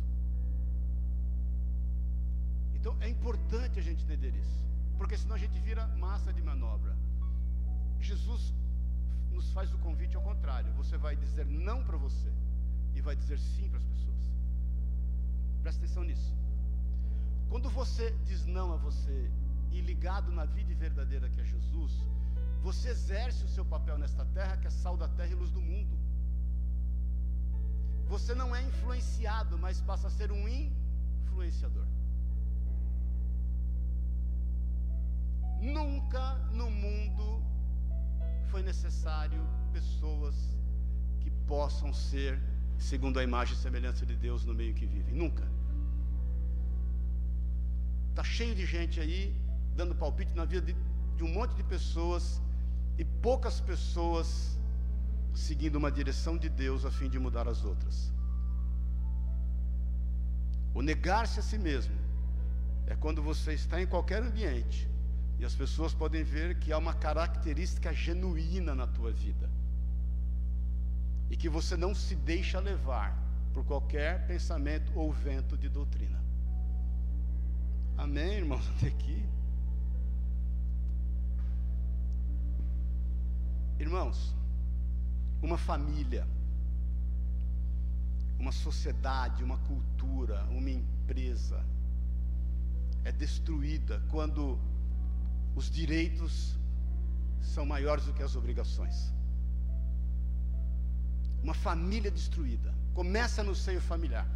Então é importante a gente entender isso, porque senão a gente vira massa de manobra. Jesus nos faz o convite ao contrário: você vai dizer não para você e vai dizer sim para as pessoas. Presta atenção nisso. Quando você diz não a você e ligado na vida verdadeira que é Jesus, você exerce o seu papel nesta terra, que é sal da terra e luz do mundo. Você não é influenciado, mas passa a ser um influenciador. Nunca no mundo foi necessário pessoas que possam ser segundo a imagem e semelhança de Deus no meio que vivem. Nunca. Está cheio de gente aí dando palpite na vida de, de um monte de pessoas e poucas pessoas seguindo uma direção de Deus a fim de mudar as outras. O negar-se a si mesmo é quando você está em qualquer ambiente e as pessoas podem ver que há uma característica genuína na tua vida e que você não se deixa levar por qualquer pensamento ou vento de doutrina. Amém, irmãos? Até aqui. Irmãos, uma família, uma sociedade, uma cultura, uma empresa é destruída quando os direitos são maiores do que as obrigações. Uma família destruída começa no seio familiar,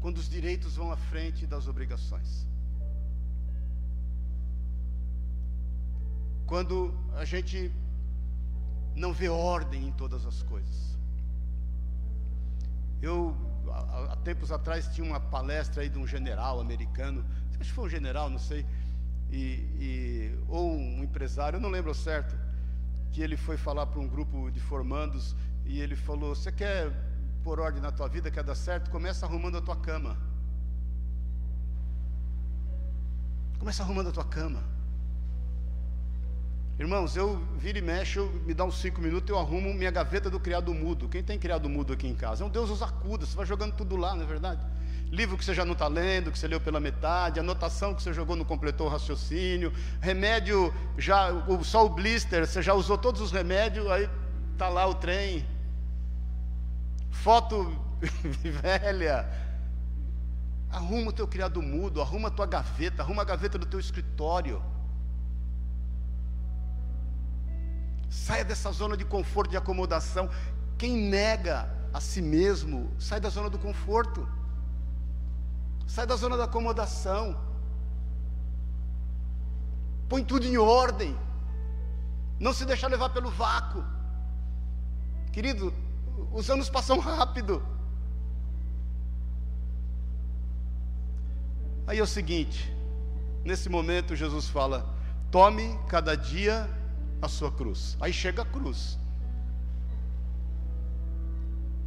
quando os direitos vão à frente das obrigações. Quando a gente não vê ordem em todas as coisas. Eu, há, tempos atrás, tinha uma palestra aí de um general americano, acho que foi um general, não sei, e, e, ou um empresário, eu não lembro certo, que ele foi falar para um grupo de formandos e ele falou: Você quer pôr ordem na tua vida, quer dar certo? Começa arrumando a tua cama. Começa arrumando a tua cama. Irmãos, eu viro e mexo, me dá uns cinco minutos, eu arrumo minha gaveta do criado mudo. Quem tem criado mudo aqui em casa? É um Deus os acuda, você vai jogando tudo lá, não é verdade? Livro que você já não está lendo, que você leu pela metade, anotação que você jogou não completou o raciocínio, remédio, já, só o blister, você já usou todos os remédios, aí está lá o trem. Foto velha. Arruma o teu criado mudo, arruma a tua gaveta, arruma a gaveta do teu escritório. Saia dessa zona de conforto, de acomodação. Quem nega a si mesmo, sai da zona do conforto. Sai da zona da acomodação. Põe tudo em ordem. Não se deixar levar pelo vácuo. Querido, os anos passam rápido. Aí é o seguinte, nesse momento Jesus fala: tome cada dia a sua cruz. Aí chega a cruz.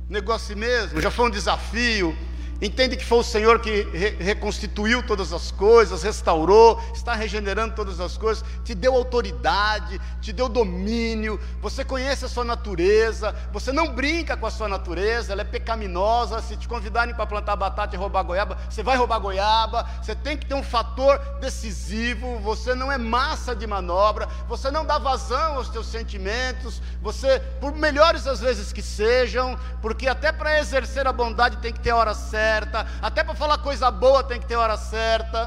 Negócio mesmo, já foi um desafio, Entende que foi o Senhor que re reconstituiu todas as coisas, restaurou, está regenerando todas as coisas, te deu autoridade, te deu domínio, você conhece a sua natureza, você não brinca com a sua natureza, ela é pecaminosa. Se te convidarem para plantar batata e roubar goiaba, você vai roubar goiaba, você tem que ter um fator decisivo, você não é massa de manobra, você não dá vazão aos teus sentimentos, você, por melhores às vezes que sejam, porque até para exercer a bondade tem que ter hora certa certa, até para falar coisa boa tem que ter hora certa.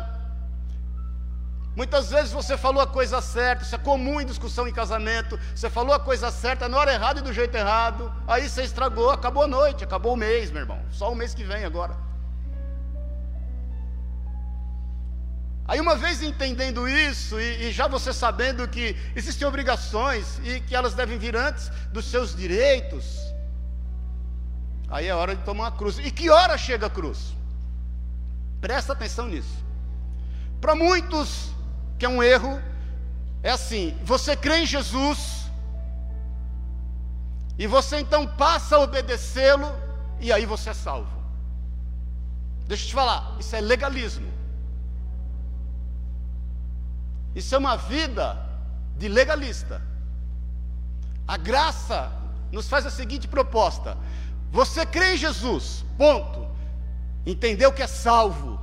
Muitas vezes você falou a coisa certa, isso é comum em discussão em casamento. Você falou a coisa certa na hora errada e do jeito errado, aí você estragou, acabou a noite, acabou o mês, meu irmão. Só o mês que vem agora. Aí, uma vez entendendo isso, e, e, já você sabendo que existem obrigações e que elas devem vir antes dos seus direitos, Aí é hora de tomar a cruz. E que hora chega a cruz? Presta atenção nisso. Para muitos, que é um erro, é assim: você crê em Jesus, e você então passa a obedecê-lo, e aí você é salvo. Deixa eu te falar, isso é legalismo. Isso é uma vida de legalista. A graça nos faz a seguinte proposta: você crê em Jesus, ponto. Entendeu que é salvo,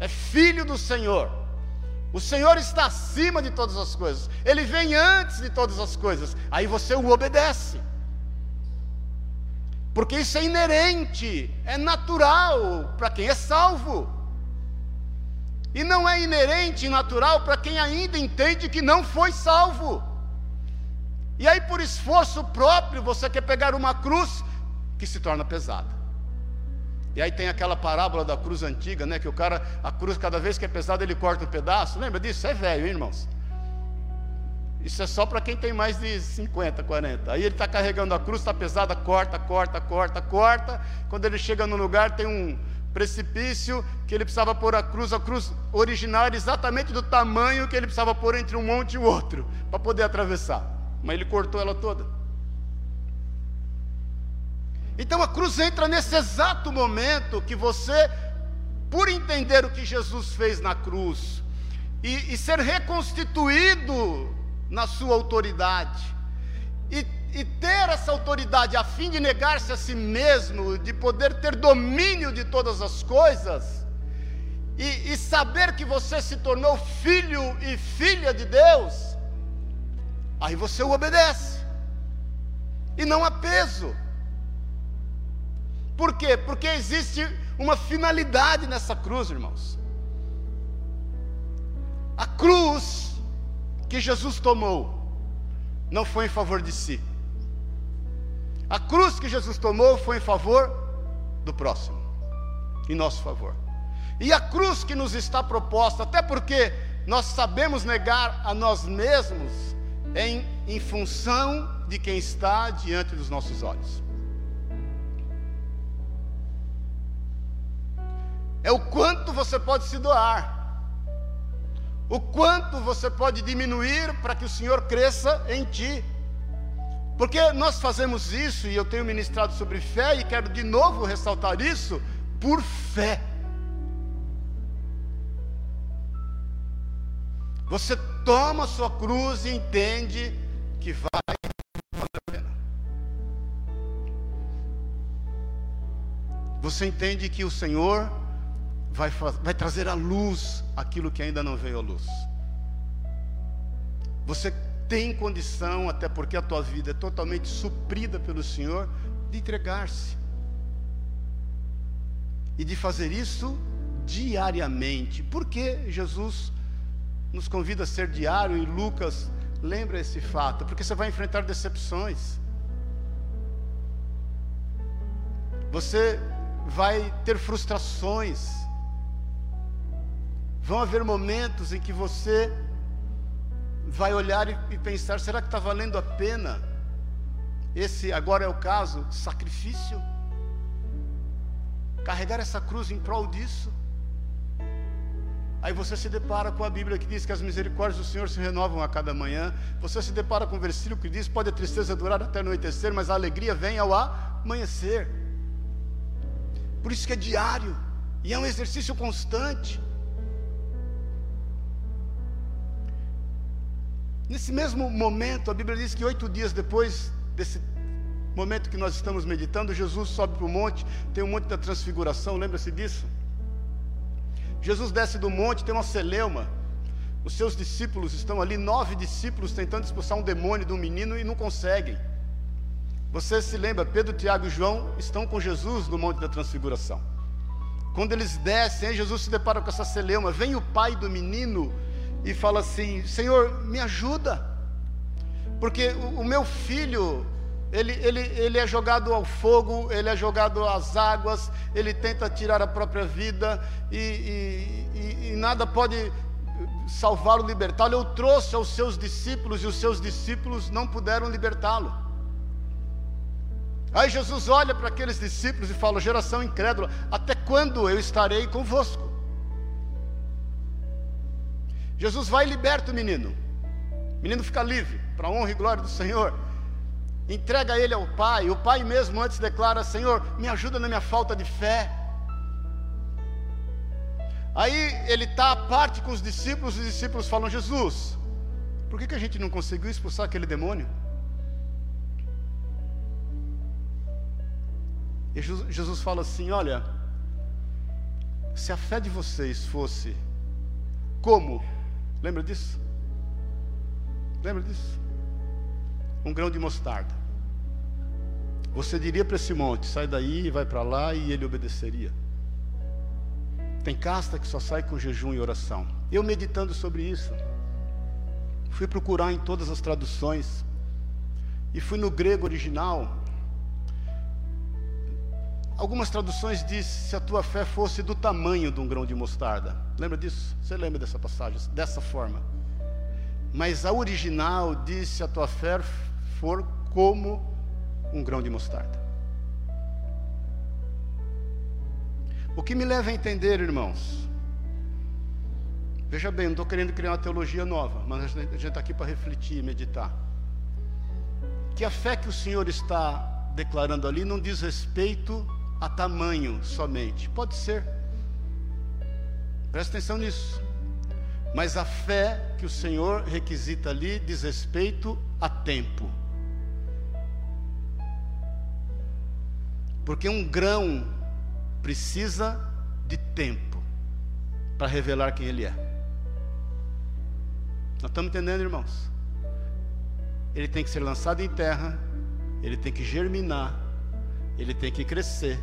é filho do Senhor. O Senhor está acima de todas as coisas, Ele vem antes de todas as coisas, aí você o obedece, porque isso é inerente, é natural para quem é salvo, e não é inerente e natural para quem ainda entende que não foi salvo. E aí, por esforço próprio, você quer pegar uma cruz que se torna pesada. E aí tem aquela parábola da cruz antiga, né? Que o cara, a cruz, cada vez que é pesada, ele corta um pedaço. Lembra disso? É velho, hein, irmãos? Isso é só para quem tem mais de 50, 40. Aí ele está carregando a cruz, está pesada, corta, corta, corta, corta. Quando ele chega no lugar, tem um precipício que ele precisava pôr a cruz, a cruz original era exatamente do tamanho que ele precisava pôr entre um monte e o outro, para poder atravessar. Mas ele cortou ela toda. Então a cruz entra nesse exato momento que você, por entender o que Jesus fez na cruz e, e ser reconstituído na sua autoridade, e e ter essa autoridade a fim de negar-se a si mesmo, de poder ter domínio de todas as coisas, e, e, saber que você se tornou filho e filha de Deus, aí você o obedece, e não há peso. Por quê? Porque existe uma finalidade nessa cruz, irmãos. A cruz que Jesus tomou não foi em favor de si. A cruz que Jesus tomou foi em favor do próximo, em nosso favor. E a cruz que nos está proposta, até porque nós sabemos negar a nós mesmos em, em função de quem está diante dos nossos olhos. É o quanto você pode se doar, o quanto você pode diminuir para que o Senhor cresça em ti. Porque nós fazemos isso, e eu tenho ministrado sobre fé, e quero de novo ressaltar isso, por fé. Você toma a sua cruz e entende que vai valer a pena. Você entende que o Senhor vai, vai trazer à luz aquilo que ainda não veio à luz. Você tem condição, até porque a tua vida é totalmente suprida pelo Senhor, de entregar-se. E de fazer isso diariamente. Por que Jesus nos convida a ser diário e Lucas lembra esse fato? Porque você vai enfrentar decepções. Você vai ter frustrações. Vão haver momentos em que você vai olhar e, pensar: será que está valendo a pena? Esse agora é o caso, sacrifício? Carregar essa cruz em prol disso? Aí você se depara com a Bíblia que diz que as misericórdias do Senhor se renovam a cada manhã. Você se depara com o versículo que diz: pode a tristeza durar até anoitecer, mas a alegria vem ao amanhecer. Por isso que é diário e é um exercício constante. Nesse mesmo momento, a Bíblia diz que oito dias depois desse momento que nós estamos meditando, Jesus sobe para o monte, tem o monte da transfiguração, lembra-se disso? Jesus desce do monte, tem uma celeuma. Os seus discípulos estão ali, nove discípulos tentando expulsar um demônio de um menino e não conseguem. Você se lembra, Pedro, Tiago e João estão com Jesus no Monte da Transfiguração. Quando eles descem, Jesus se depara com essa celeuma. Vem o pai do menino e fala assim: Senhor, me ajuda, porque o, o meu filho, ele, ele, ele é jogado ao fogo, ele é jogado às águas, ele tenta tirar a própria vida e, e, e, e nada pode salvá-lo, libertá-lo. Eu trouxe aos seus discípulos e os seus discípulos não puderam libertá-lo. Aí Jesus olha para aqueles discípulos e fala: geração incrédula, até quando eu estarei convosco? Jesus vai e liberta o menino. O menino fica livre, para a honra e glória do Senhor. Entrega ele ao pai. O pai mesmo antes declara: Senhor, me ajuda na minha falta de fé. Aí ele está à parte com os discípulos, os discípulos falam: Jesus, por que, que a gente não conseguiu expulsar aquele demônio? E Jesus fala assim: Olha, se a fé de vocês fosse como Lembra disso? Lembra disso? Um grão de mostarda. Você diria para esse monte: sai daí vai para lá, e ele obedeceria. Tem casta que só sai com jejum e oração. Eu meditando sobre isso, fui procurar em todas as traduções, e fui no grego original, Algumas traduções diz se a tua fé fosse do tamanho de um grão de mostarda. Lembra disso? Você lembra dessa passagem? Dessa forma. Mas a original diz se a tua fé for como um grão de mostarda. O que me leva a entender, irmãos, veja bem, não estou querendo criar uma teologia nova, mas a gente está aqui para refletir e meditar. Que a fé que o Senhor está declarando ali não diz respeito a tamanho somente, pode ser, presta atenção nisso, mas a fé que o Senhor requisita ali diz respeito a tempo. Porque um grão precisa de tempo para revelar quem ele é. Nós estamos entendendo, irmãos? Ele tem que ser lançado em terra, ele tem que germinar, ele tem que crescer,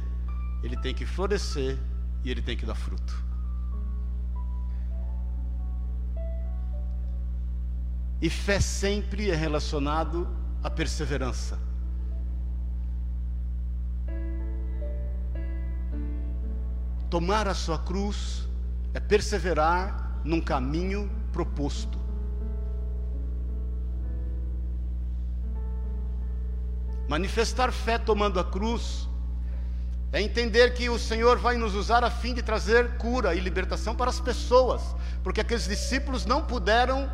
ele tem que florescer e ele tem que dar fruto. E fé sempre é relacionado à perseverança. Tomar a sua cruz é perseverar num caminho proposto. Manifestar fé tomando a cruz é entender que o Senhor vai nos usar a fim de trazer cura e libertação para as pessoas, porque aqueles discípulos não puderam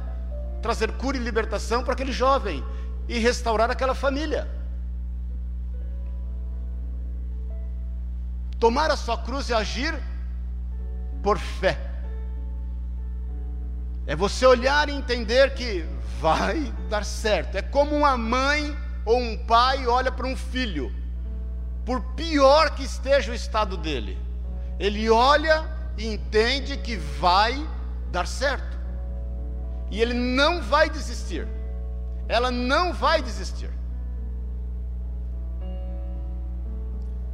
trazer cura e libertação para aquele jovem e restaurar aquela família. tomar a sua cruz e agir por fé. É você olhar e entender que vai dar certo. É como uma mãe ou um pai olha para um filho, por pior que esteja o estado dele, ele olha e entende que vai dar certo, e ele não vai desistir, ela não vai desistir.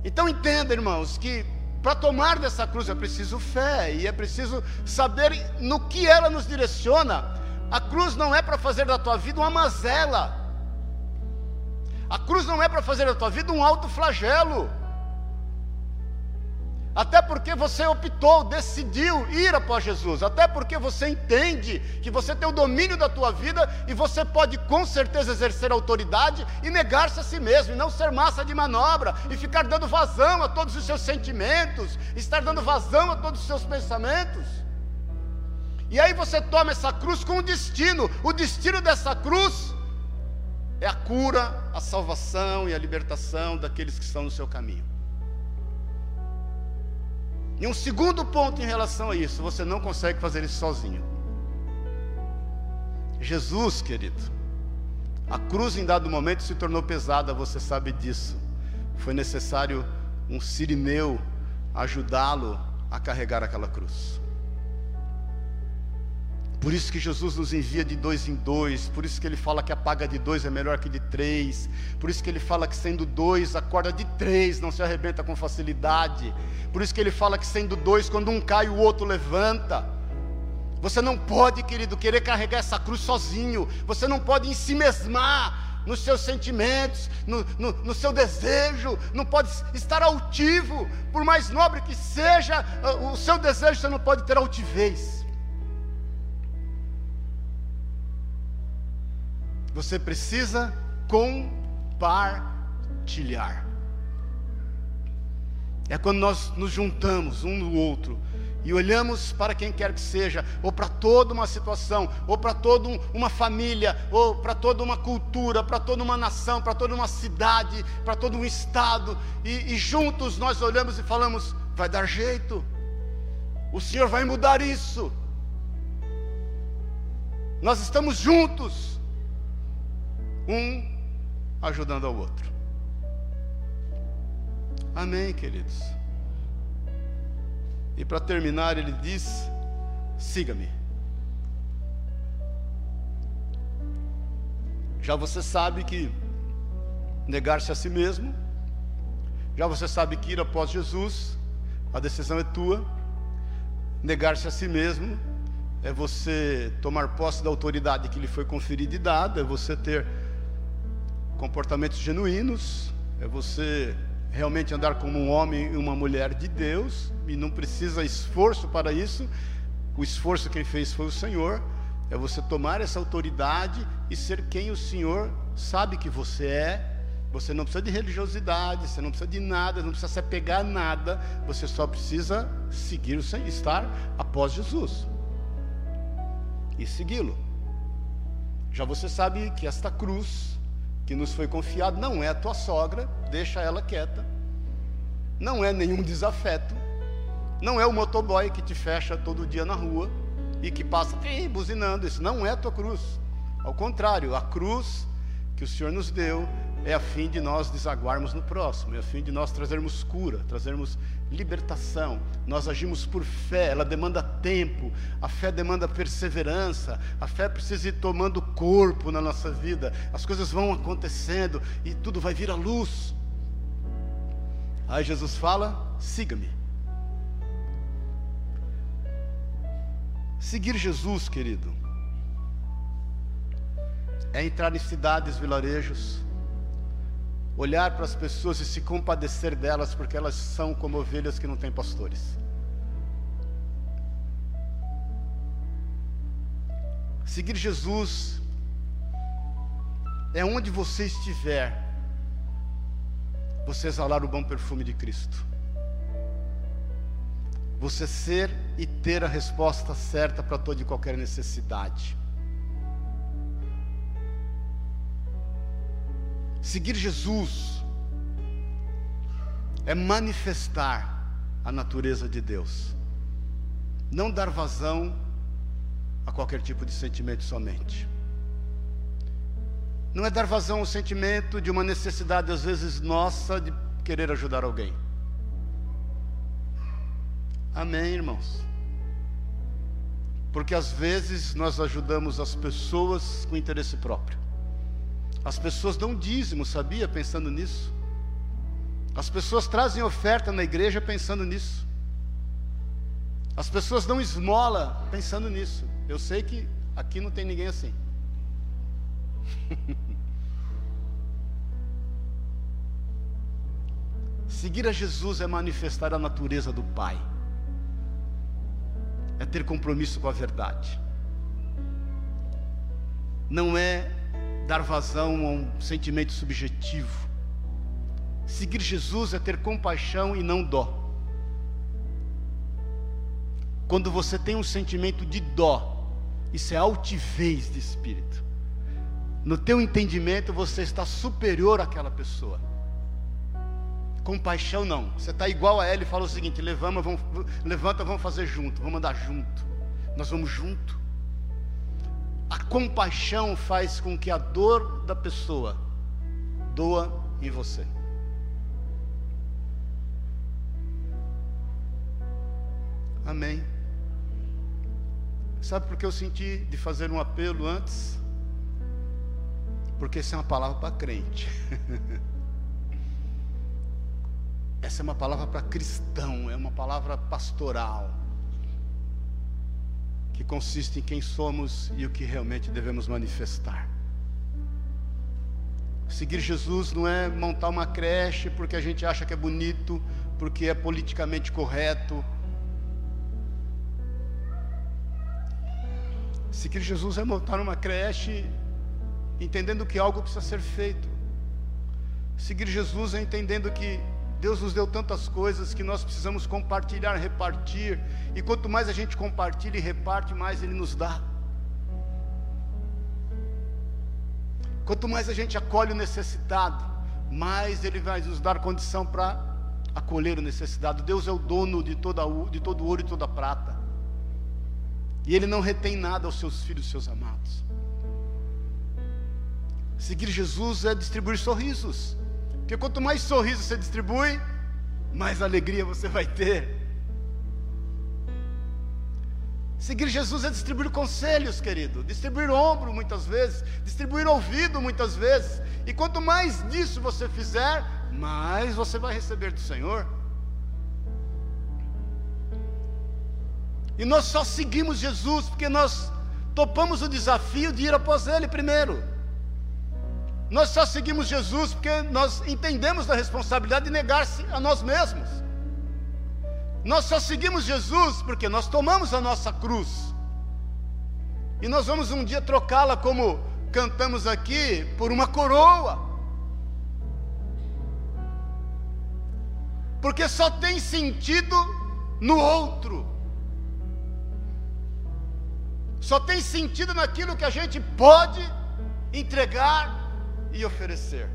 Então entenda, irmãos, que para tomar dessa cruz é preciso fé e é preciso saber no que ela nos direciona. A cruz não é para fazer da tua vida uma mazela. A cruz não é para fazer da tua vida um alto flagelo. Até porque você optou, decidiu ir após Jesus. Até porque você entende que você tem o domínio da tua vida e você pode com certeza exercer autoridade e negar-se a si mesmo, e não ser massa de manobra e ficar dando vazão a todos os seus sentimentos, estar dando vazão a todos os seus pensamentos. E aí você toma essa cruz com um destino. O destino dessa cruz é a cura, a salvação e a libertação daqueles que estão no seu caminho. E um segundo ponto em relação a isso, você não consegue fazer isso sozinho. Jesus, querido, a cruz em dado momento se tornou pesada, você sabe disso. Foi necessário um sirineu ajudá-lo a carregar aquela cruz. Por isso que Jesus nos envia de dois em dois, por isso que ele fala que a paga de dois é melhor que de três, por isso que ele fala que sendo dois, a corda de três não se arrebenta com facilidade, por isso que ele fala que sendo dois, quando um cai, o outro levanta. Você não pode, querido, querer carregar essa cruz sozinho, você não pode em si mesmar nos seus sentimentos, no, no, no seu desejo, não pode estar altivo, por mais nobre que seja uh, o seu desejo, você não pode ter altivez. Você precisa compartilhar. É quando nós nos juntamos um no outro e olhamos para quem quer que seja, ou para toda uma situação, ou para toda uma família, ou para toda uma cultura, para toda uma nação, para toda uma cidade, para todo um estado, e, e juntos nós olhamos e falamos: vai dar jeito, o Senhor vai mudar isso. Nós estamos juntos um ajudando ao outro. Amém, queridos. E para terminar, ele diz: siga-me. Já você sabe que negar-se a si mesmo, já você sabe que ir após Jesus, a decisão é tua. Negar-se a si mesmo é você tomar posse da autoridade que lhe foi conferida e dada, é você ter comportamentos genuínos, é você realmente andar como um homem e uma mulher de Deus, e não precisa esforço para isso, o esforço quem fez foi o Senhor, é você tomar essa autoridade e ser quem o Senhor sabe que você é, Você não precisa de religiosidade, você não precisa de nada, não precisa se apegar a nada, você só precisa seguir, estar após Jesus e segui-lo. Já você sabe que esta cruz que nos foi confiada não é a tua sogra, deixa ela quieta. Não é nenhum desafeto. Não é o motoboy que te fecha todo dia na rua e que passa buzinando. Isso não é a tua cruz. Ao contrário, a cruz que o Senhor nos deu é a fim de nós desaguarmos no próximo, é a fim de nós trazermos cura, trazermos libertação. Nós agimos por fé, ela demanda tempo, a fé demanda perseverança, a fé precisa ir tomando corpo na nossa vida, as coisas vão acontecendo e tudo vai vir à luz. Aí Jesus fala: siga-me. Seguir Jesus, querido, é entrar em cidades, vilarejos, olhar para as pessoas e se compadecer delas, porque elas são como ovelhas que não têm pastores. Seguir Jesus é onde você estiver, você exalar o bom perfume de Cristo. Você ser e ter a resposta certa para toda e qualquer necessidade. Seguir Jesus é manifestar a natureza de Deus, não dar vazão a qualquer tipo de sentimento somente. Não é dar vazão ao sentimento de uma necessidade, às vezes, nossa de querer ajudar alguém. Amém, irmãos? Porque às vezes nós ajudamos as pessoas com interesse próprio. As pessoas dão dízimo, sabia? Pensando nisso. As pessoas trazem oferta na igreja pensando nisso. As pessoas dão esmola pensando nisso. Eu sei que aqui não tem ninguém assim. Seguir a Jesus é manifestar a natureza do Pai, é ter compromisso com a verdade, não é dar vazão a um sentimento subjetivo. Seguir Jesus é ter compaixão e não dó. Quando você tem um sentimento de dó, isso é altivez de espírito. No teu entendimento você está superior àquela pessoa. Compaixão não. Você está igual a ela e fala o seguinte: levanta, vamos, levanta, vamos fazer junto, vamos andar junto. Nós vamos junto. A compaixão faz com que a dor da pessoa doa em você. Amém. Sabe por que eu senti de fazer um apelo antes? Porque essa é uma palavra para crente. essa é uma palavra para cristão, é uma palavra pastoral que consiste em quem somos e o que realmente devemos manifestar. Seguir Jesus não é montar uma creche porque a gente acha que é bonito, porque é politicamente correto. Seguir Jesus é montar uma creche entendendo que algo precisa ser feito. Seguir Jesus é entendendo que Deus nos deu tantas coisas que nós precisamos compartilhar, repartir. E quanto mais a gente compartilha e reparte, mais Ele nos dá. Quanto mais a gente acolhe o necessitado, mais Ele vai nos dar condição para acolher o necessitado. Deus é o dono de, toda, de todo ouro e toda prata. E Ele não retém nada aos seus filhos, seus amados. Seguir Jesus é distribuir sorrisos. Porque quanto mais sorriso você distribui, mais alegria você vai ter. Seguir Jesus é distribuir conselhos, querido, distribuir ombro muitas vezes, distribuir ouvido muitas vezes. E quanto mais disso você fizer, mais você vai receber do Senhor. E nós só seguimos Jesus porque nós topamos o desafio de ir após Ele primeiro. Nós só seguimos Jesus porque nós entendemos da responsabilidade de negar-se a nós mesmos. Nós só seguimos Jesus porque nós tomamos a nossa cruz. E nós vamos um dia trocá-la, como cantamos aqui, por uma coroa. Porque só tem sentido no outro. Só tem sentido naquilo que a gente pode entregar e oferecer,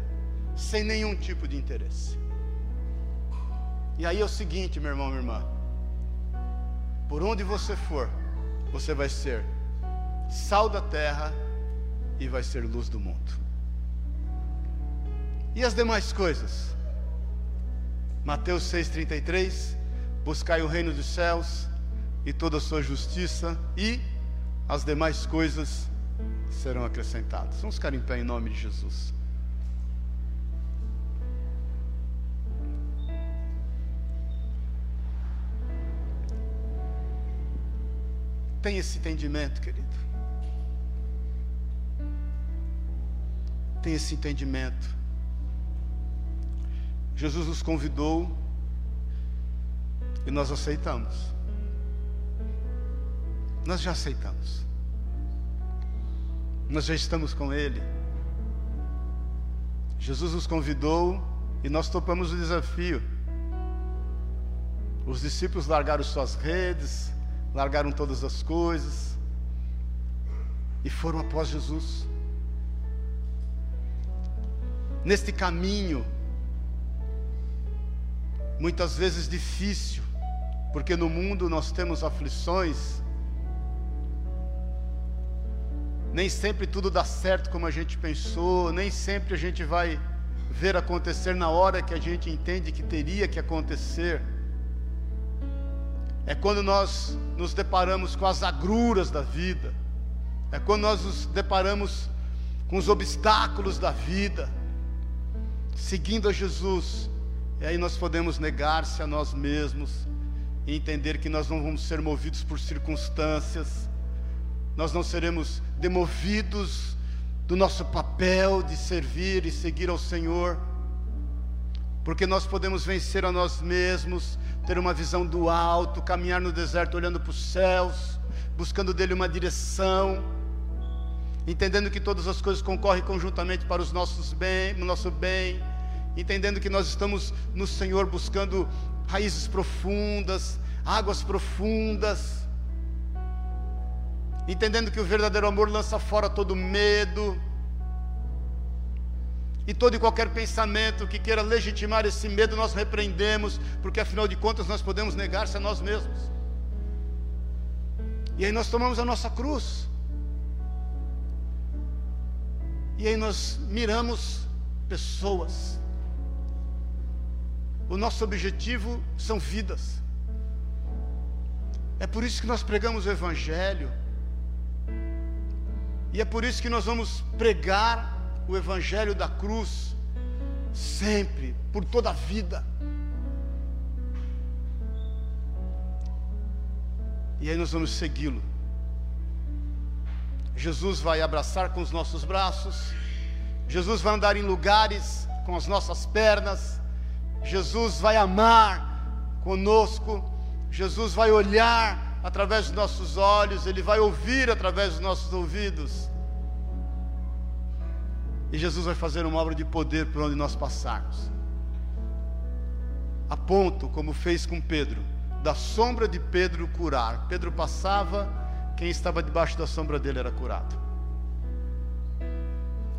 sem nenhum tipo de interesse. E aí é o seguinte, meu irmão, minha irmã: por onde você for, você vai ser sal da terra e vai ser luz do mundo. E as demais coisas? Mateus 6,33: Buscai o reino dos céus e toda a sua justiça, e as demais coisas serão acrescentadas. Vamos ficar em pé em nome de Jesus. Tem esse entendimento, querido. Tem esse entendimento. Jesus nos convidou e nós aceitamos. Nós já aceitamos. Nós já estamos com Ele. Jesus nos convidou e nós topamos o desafio. Os discípulos largaram suas redes, largaram todas as coisas e foram após Jesus. Neste caminho, muitas vezes difícil, porque no mundo nós temos aflições, nem sempre tudo dá certo como a gente pensou, nem sempre a gente vai ver acontecer na hora que a gente entende que teria que acontecer. É quando nós nos deparamos com as agruras da vida, é quando nós nos deparamos com os obstáculos da vida, seguindo a Jesus, e aí nós podemos negar-se a nós mesmos e entender que nós não vamos ser movidos por circunstâncias, nós não seremos demovidos do nosso papel de servir e seguir ao Senhor, porque nós podemos vencer a nós mesmos, ter uma visão do alto, caminhar no deserto olhando para os céus, buscando dele uma direção, entendendo que todas as coisas concorrem conjuntamente para os nossos bem, o nosso bem, entendendo que nós estamos no Senhor buscando raízes profundas, águas profundas, entendendo que o verdadeiro amor lança fora todo medo, e todo e qualquer pensamento que queira legitimar esse medo, nós repreendemos, porque afinal de contas nós podemos negar-se a nós mesmos. E aí nós tomamos a nossa cruz. E aí nós miramos pessoas. O nosso objetivo são vidas. É por isso que nós pregamos o Evangelho. E é por isso que nós vamos pregar o Evangelho da cruz, sempre, por toda a vida. E aí nós vamos segui-lo. Jesus vai abraçar com os nossos braços, Jesus vai andar em lugares com as nossas pernas, Jesus vai amar conosco, Jesus vai olhar através dos nossos olhos, Ele vai ouvir através dos nossos ouvidos. E Jesus vai fazer uma obra de poder por onde nós passarmos. A ponto, como fez com Pedro, da sombra de Pedro curar. Pedro passava, quem estava debaixo da sombra dele era curado.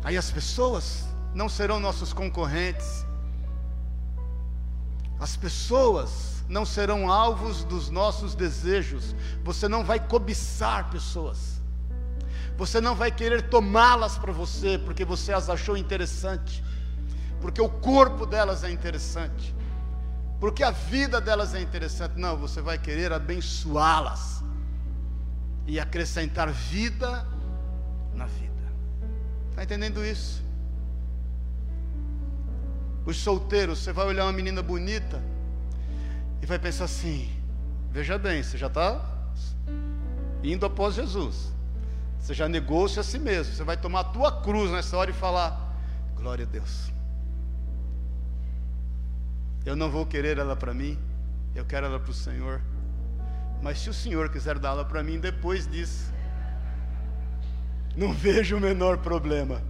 Aí as pessoas não serão nossos concorrentes. As pessoas não serão alvos dos nossos desejos. Você não vai cobiçar pessoas. Você não vai querer tomá-las para você, porque você as achou interessante, porque o corpo delas é interessante, porque a vida delas é interessante. Não, você vai querer abençoá-las e acrescentar vida na vida. Está entendendo isso? Os solteiros, você vai olhar uma menina bonita e vai pensar assim: veja bem, você já está indo após Jesus. Você já negou-se a si mesmo. Você vai tomar a tua cruz nessa hora e falar: Glória a Deus. Eu não vou querer ela para mim, eu quero ela para o Senhor. Mas se o Senhor quiser dá-la para mim depois disso, não vejo o menor problema.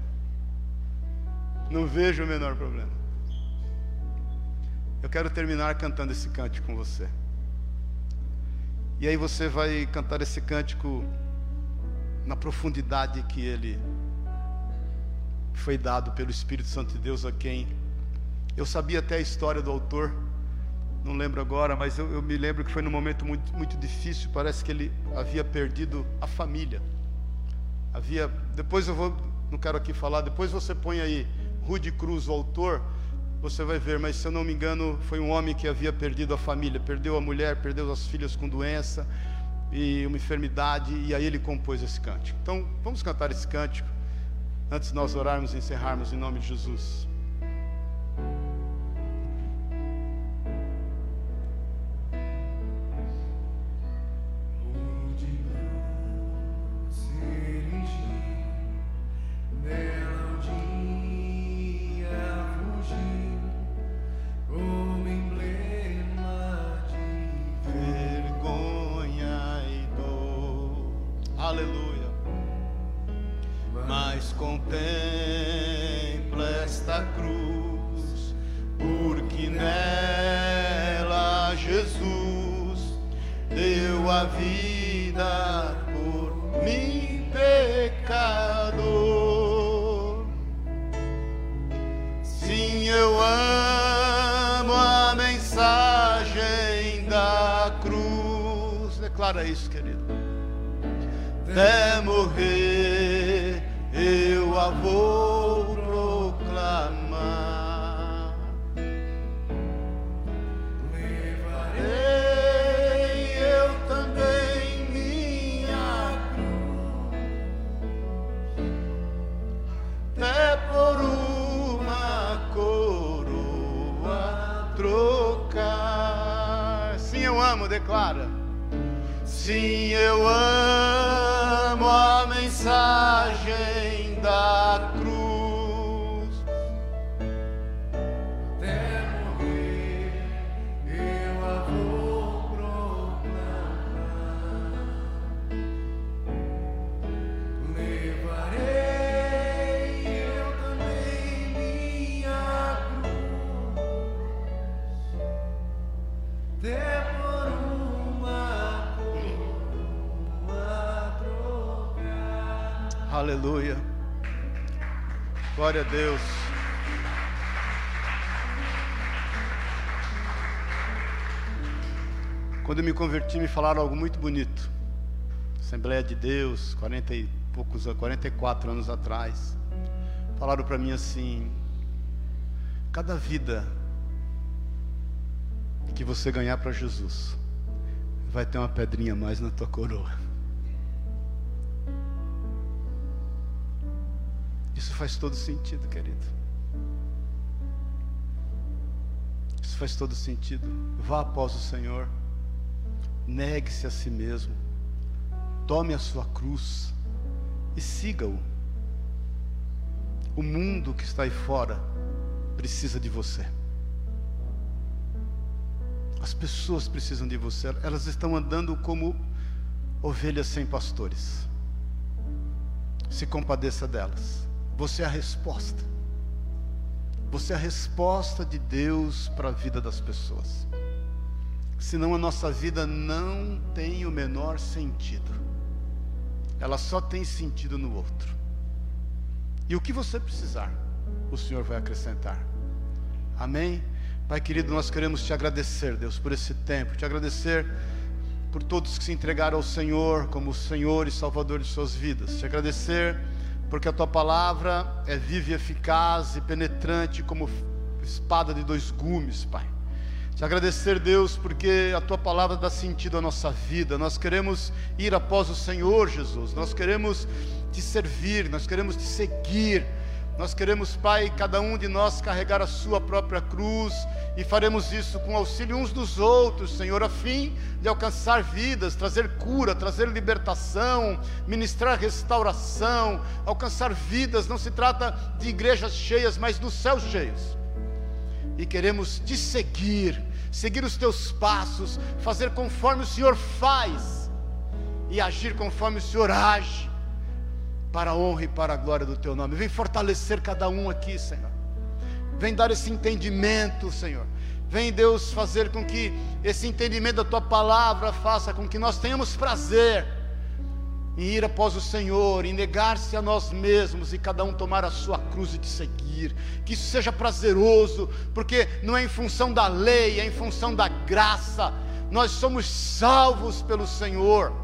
Não vejo o menor problema. Eu quero terminar cantando esse cântico com você. E aí você vai cantar esse cântico na profundidade que ele foi dado pelo Espírito Santo de Deus a quem eu sabia até a história do autor, não lembro agora, mas eu, eu me lembro que foi num momento muito, muito difícil. Parece que ele havia perdido a família. Havia, depois eu vou, não quero aqui falar. Depois você põe aí Rude Cruz, o autor, você vai ver. Mas se eu não me engano, foi um homem que havia perdido a família, perdeu a mulher, perdeu as filhas com doença e uma enfermidade, e aí ele compôs esse cântico. Então, vamos cantar esse cântico antes de nós orarmos e encerrarmos em nome de Jesus. A Deus. Quando eu me converti, me falaram algo muito bonito. Assembleia de Deus, 40 e poucos, 44 anos atrás. Falaram para mim assim: cada vida que você ganhar para Jesus, vai ter uma pedrinha mais na tua coroa. Isso faz todo sentido, querido. Isso faz todo sentido. Vá após o Senhor, negue-se a si mesmo, tome a sua cruz e siga-o. O mundo que está aí fora precisa de você. As pessoas precisam de você, elas estão andando como ovelhas sem pastores. Se compadeça delas. Você é a resposta. Você é a resposta de Deus para a vida das pessoas. Senão a nossa vida não tem o menor sentido. Ela só tem sentido no outro. E o que você precisar, o Senhor vai acrescentar. Amém? Pai querido, nós queremos te agradecer, Deus, por esse tempo, te agradecer por todos que se entregaram ao Senhor como Senhor e Salvador de suas vidas, te agradecer porque a tua palavra é viva e eficaz e penetrante como espada de dois gumes, Pai. Te agradecer, Deus, porque a tua palavra dá sentido à nossa vida. Nós queremos ir após o Senhor Jesus, nós queremos te servir, nós queremos te seguir. Nós queremos, Pai, cada um de nós carregar a sua própria cruz e faremos isso com auxílio uns dos outros, Senhor, a fim de alcançar vidas, trazer cura, trazer libertação, ministrar restauração, alcançar vidas. Não se trata de igrejas cheias, mas dos céus cheios. E queremos te seguir, seguir os teus passos, fazer conforme o Senhor faz e agir conforme o Senhor age para a honra e para a glória do teu nome. Vem fortalecer cada um aqui, Senhor. Vem dar esse entendimento, Senhor. Vem, Deus, fazer com que esse entendimento da tua palavra faça com que nós tenhamos prazer em ir após o Senhor, em negar-se a nós mesmos e cada um tomar a sua cruz e te seguir. Que isso seja prazeroso, porque não é em função da lei, é em função da graça. Nós somos salvos pelo Senhor.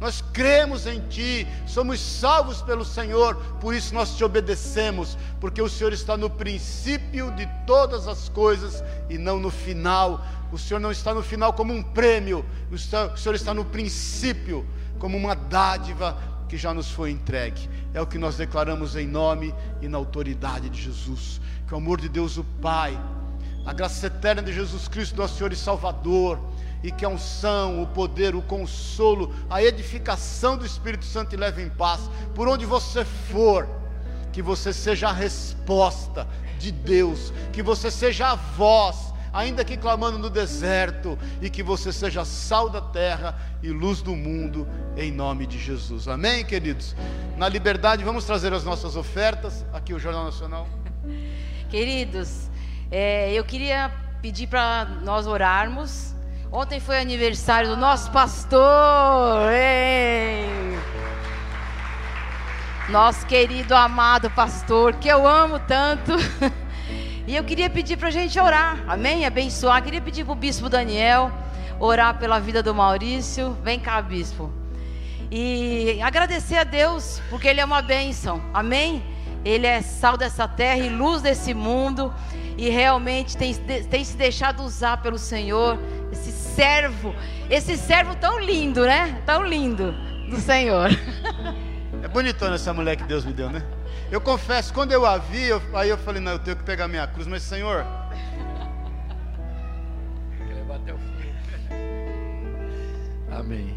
Nós cremos em Ti, somos salvos pelo Senhor, por isso nós te obedecemos, porque o Senhor está no princípio de todas as coisas e não no final. O Senhor não está no final como um prêmio, o Senhor está no princípio como uma dádiva que já nos foi entregue. É o que nós declaramos em nome e na autoridade de Jesus. Que o amor de Deus, o Pai, a graça eterna de Jesus Cristo, nosso Senhor e Salvador, e que a unção, o poder, o consolo, a edificação do Espírito Santo te leve em paz, por onde você for, que você seja a resposta de Deus, que você seja a voz ainda que clamando no deserto, e que você seja sal da terra e luz do mundo, em nome de Jesus. Amém, queridos? Na liberdade, vamos trazer as nossas ofertas, aqui o Jornal Nacional. Queridos, é, eu queria pedir para nós orarmos. Ontem foi aniversário do nosso pastor. Ei! Nosso querido amado pastor, que eu amo tanto. E eu queria pedir para a gente orar, amém? Abençoar. Queria pedir para o bispo Daniel orar pela vida do Maurício. Vem cá, bispo. E agradecer a Deus, porque Ele é uma bênção, amém? Ele é sal dessa terra e luz desse mundo. E realmente tem, tem se deixado usar pelo Senhor. Esse servo, esse servo tão lindo, né? Tão lindo do Senhor. É bonitona essa mulher que Deus me deu, né? Eu confesso, quando eu a vi, eu, aí eu falei, não, eu tenho que pegar minha cruz, mas Senhor. levar até o fim. Amém.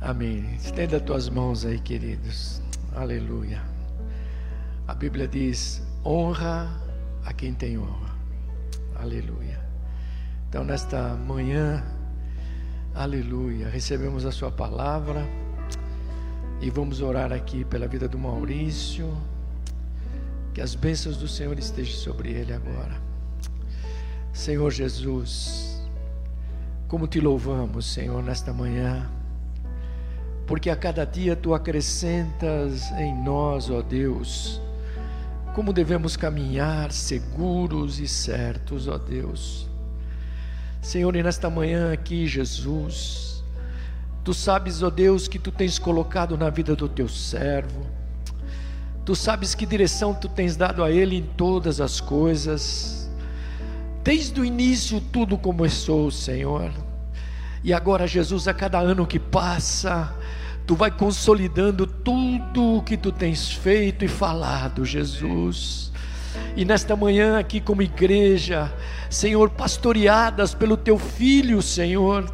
Amém. Estenda as tuas mãos aí, queridos. Aleluia. A Bíblia diz: honra a quem tem honra. Aleluia. Então, nesta manhã, aleluia, recebemos a Sua palavra. E vamos orar aqui pela vida do Maurício. Que as bênçãos do Senhor estejam sobre ele agora. Senhor Jesus, como te louvamos, Senhor, nesta manhã. Porque a cada dia tu acrescentas em nós, ó Deus, como devemos caminhar seguros e certos, ó Deus. Senhor, e nesta manhã aqui, Jesus, Tu sabes, ó oh Deus, que tu tens colocado na vida do teu servo. Tu sabes que direção tu tens dado a ele em todas as coisas. Desde o início tudo começou, Senhor. E agora, Jesus, a cada ano que passa, tu vai consolidando tudo o que tu tens feito e falado, Jesus. E nesta manhã aqui como igreja, Senhor, pastoreadas pelo teu filho, Senhor,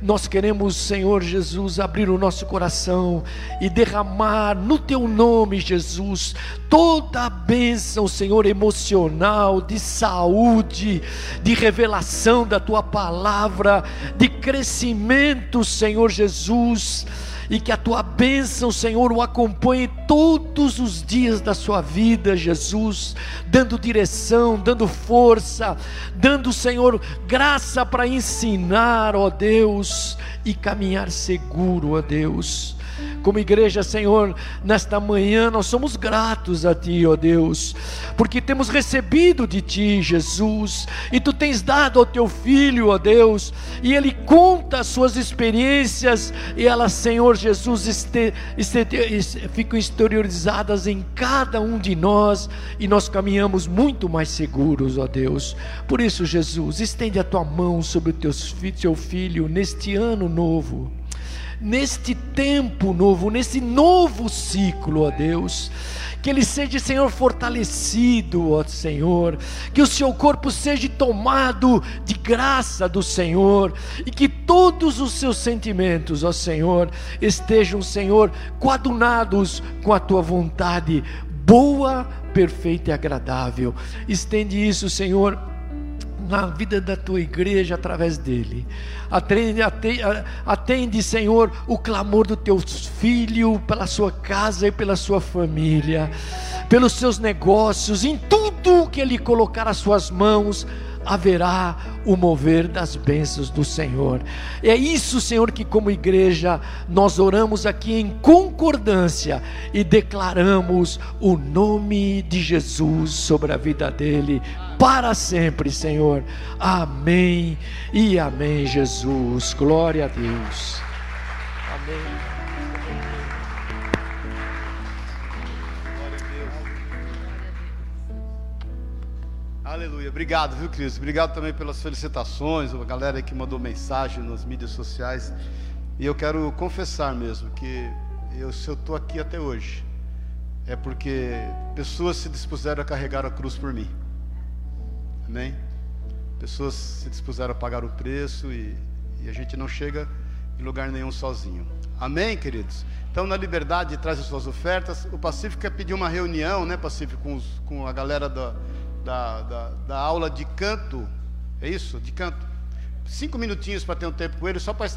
nós queremos, Senhor Jesus, abrir o nosso coração e derramar no Teu nome, Jesus, toda a bênção, Senhor, emocional, de saúde, de revelação da Tua palavra, de crescimento, Senhor Jesus e que a tua bênção, Senhor, o acompanhe todos os dias da sua vida, Jesus, dando direção, dando força, dando, Senhor, graça para ensinar, ó Deus, e caminhar seguro, ó Deus. Como igreja, Senhor, nesta manhã nós somos gratos a Ti, ó Deus, porque temos recebido de Ti, Jesus, e Tu tens dado ao Teu Filho, ó Deus, e Ele conta as suas experiências, e elas, Senhor Jesus, este, este, ficam exteriorizadas em cada um de nós, e nós caminhamos muito mais seguros, ó Deus. Por isso, Jesus, estende a Tua mão sobre o teu filho neste ano novo neste tempo novo, nesse novo ciclo, ó Deus. Que ele seja, Senhor, fortalecido, ó Senhor. Que o seu corpo seja tomado de graça do Senhor. E que todos os seus sentimentos, ó Senhor, estejam, Senhor, coadunados com a tua vontade boa, perfeita e agradável. Estende isso, Senhor na vida da tua igreja através dele. Atende, atende, Senhor, o clamor do teu filho pela sua casa e pela sua família, pelos seus negócios, em tudo tu que Ele colocar as suas mãos, haverá o mover das bênçãos do Senhor. É isso, Senhor, que como igreja nós oramos aqui em concordância e declaramos o nome de Jesus sobre a vida dele para sempre, Senhor. Amém e amém, Jesus. Glória a Deus. Amém. Aleluia. Obrigado, viu, Cristo? Obrigado também pelas felicitações, a galera que mandou mensagem nas mídias sociais. E eu quero confessar mesmo que eu, se eu estou aqui até hoje, é porque pessoas se dispuseram a carregar a cruz por mim. Amém? Pessoas se dispuseram a pagar o preço e, e a gente não chega em lugar nenhum sozinho. Amém, queridos? Então, na liberdade, traz as suas ofertas. O Pacífico quer pedir uma reunião, né, Pacífico, com, os, com a galera da da, da, da aula de canto, é isso? De canto. Cinco minutinhos para ter um tempo com ele, só para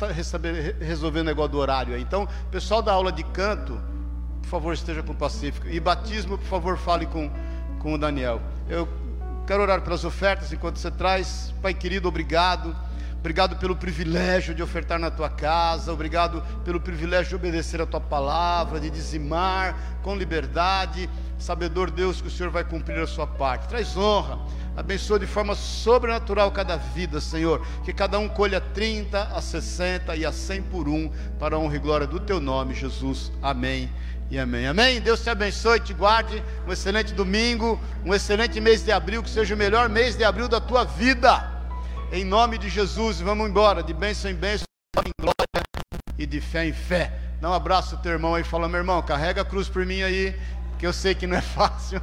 resolver o negócio do horário aí. Então, pessoal da aula de canto, por favor, esteja com o Pacífico. E batismo, por favor, fale com, com o Daniel. Eu quero orar pelas ofertas enquanto você traz. Pai querido, obrigado. Obrigado pelo privilégio de ofertar na tua casa. Obrigado pelo privilégio de obedecer a tua palavra, de dizimar com liberdade sabedor Deus que o Senhor vai cumprir a sua parte. Traz honra, abençoa de forma sobrenatural cada vida, Senhor. Que cada um colha 30, a 60 e a 100 por um, para a honra e glória do teu nome, Jesus. Amém e amém. Amém. Deus te abençoe, te guarde. Um excelente domingo, um excelente mês de abril, que seja o melhor mês de abril da tua vida. Em nome de Jesus, vamos embora, de bênção em bênção, em glória e de fé em fé. Dá um abraço ao teu irmão aí, fala, meu irmão, carrega a cruz por mim aí que eu sei que não é fácil.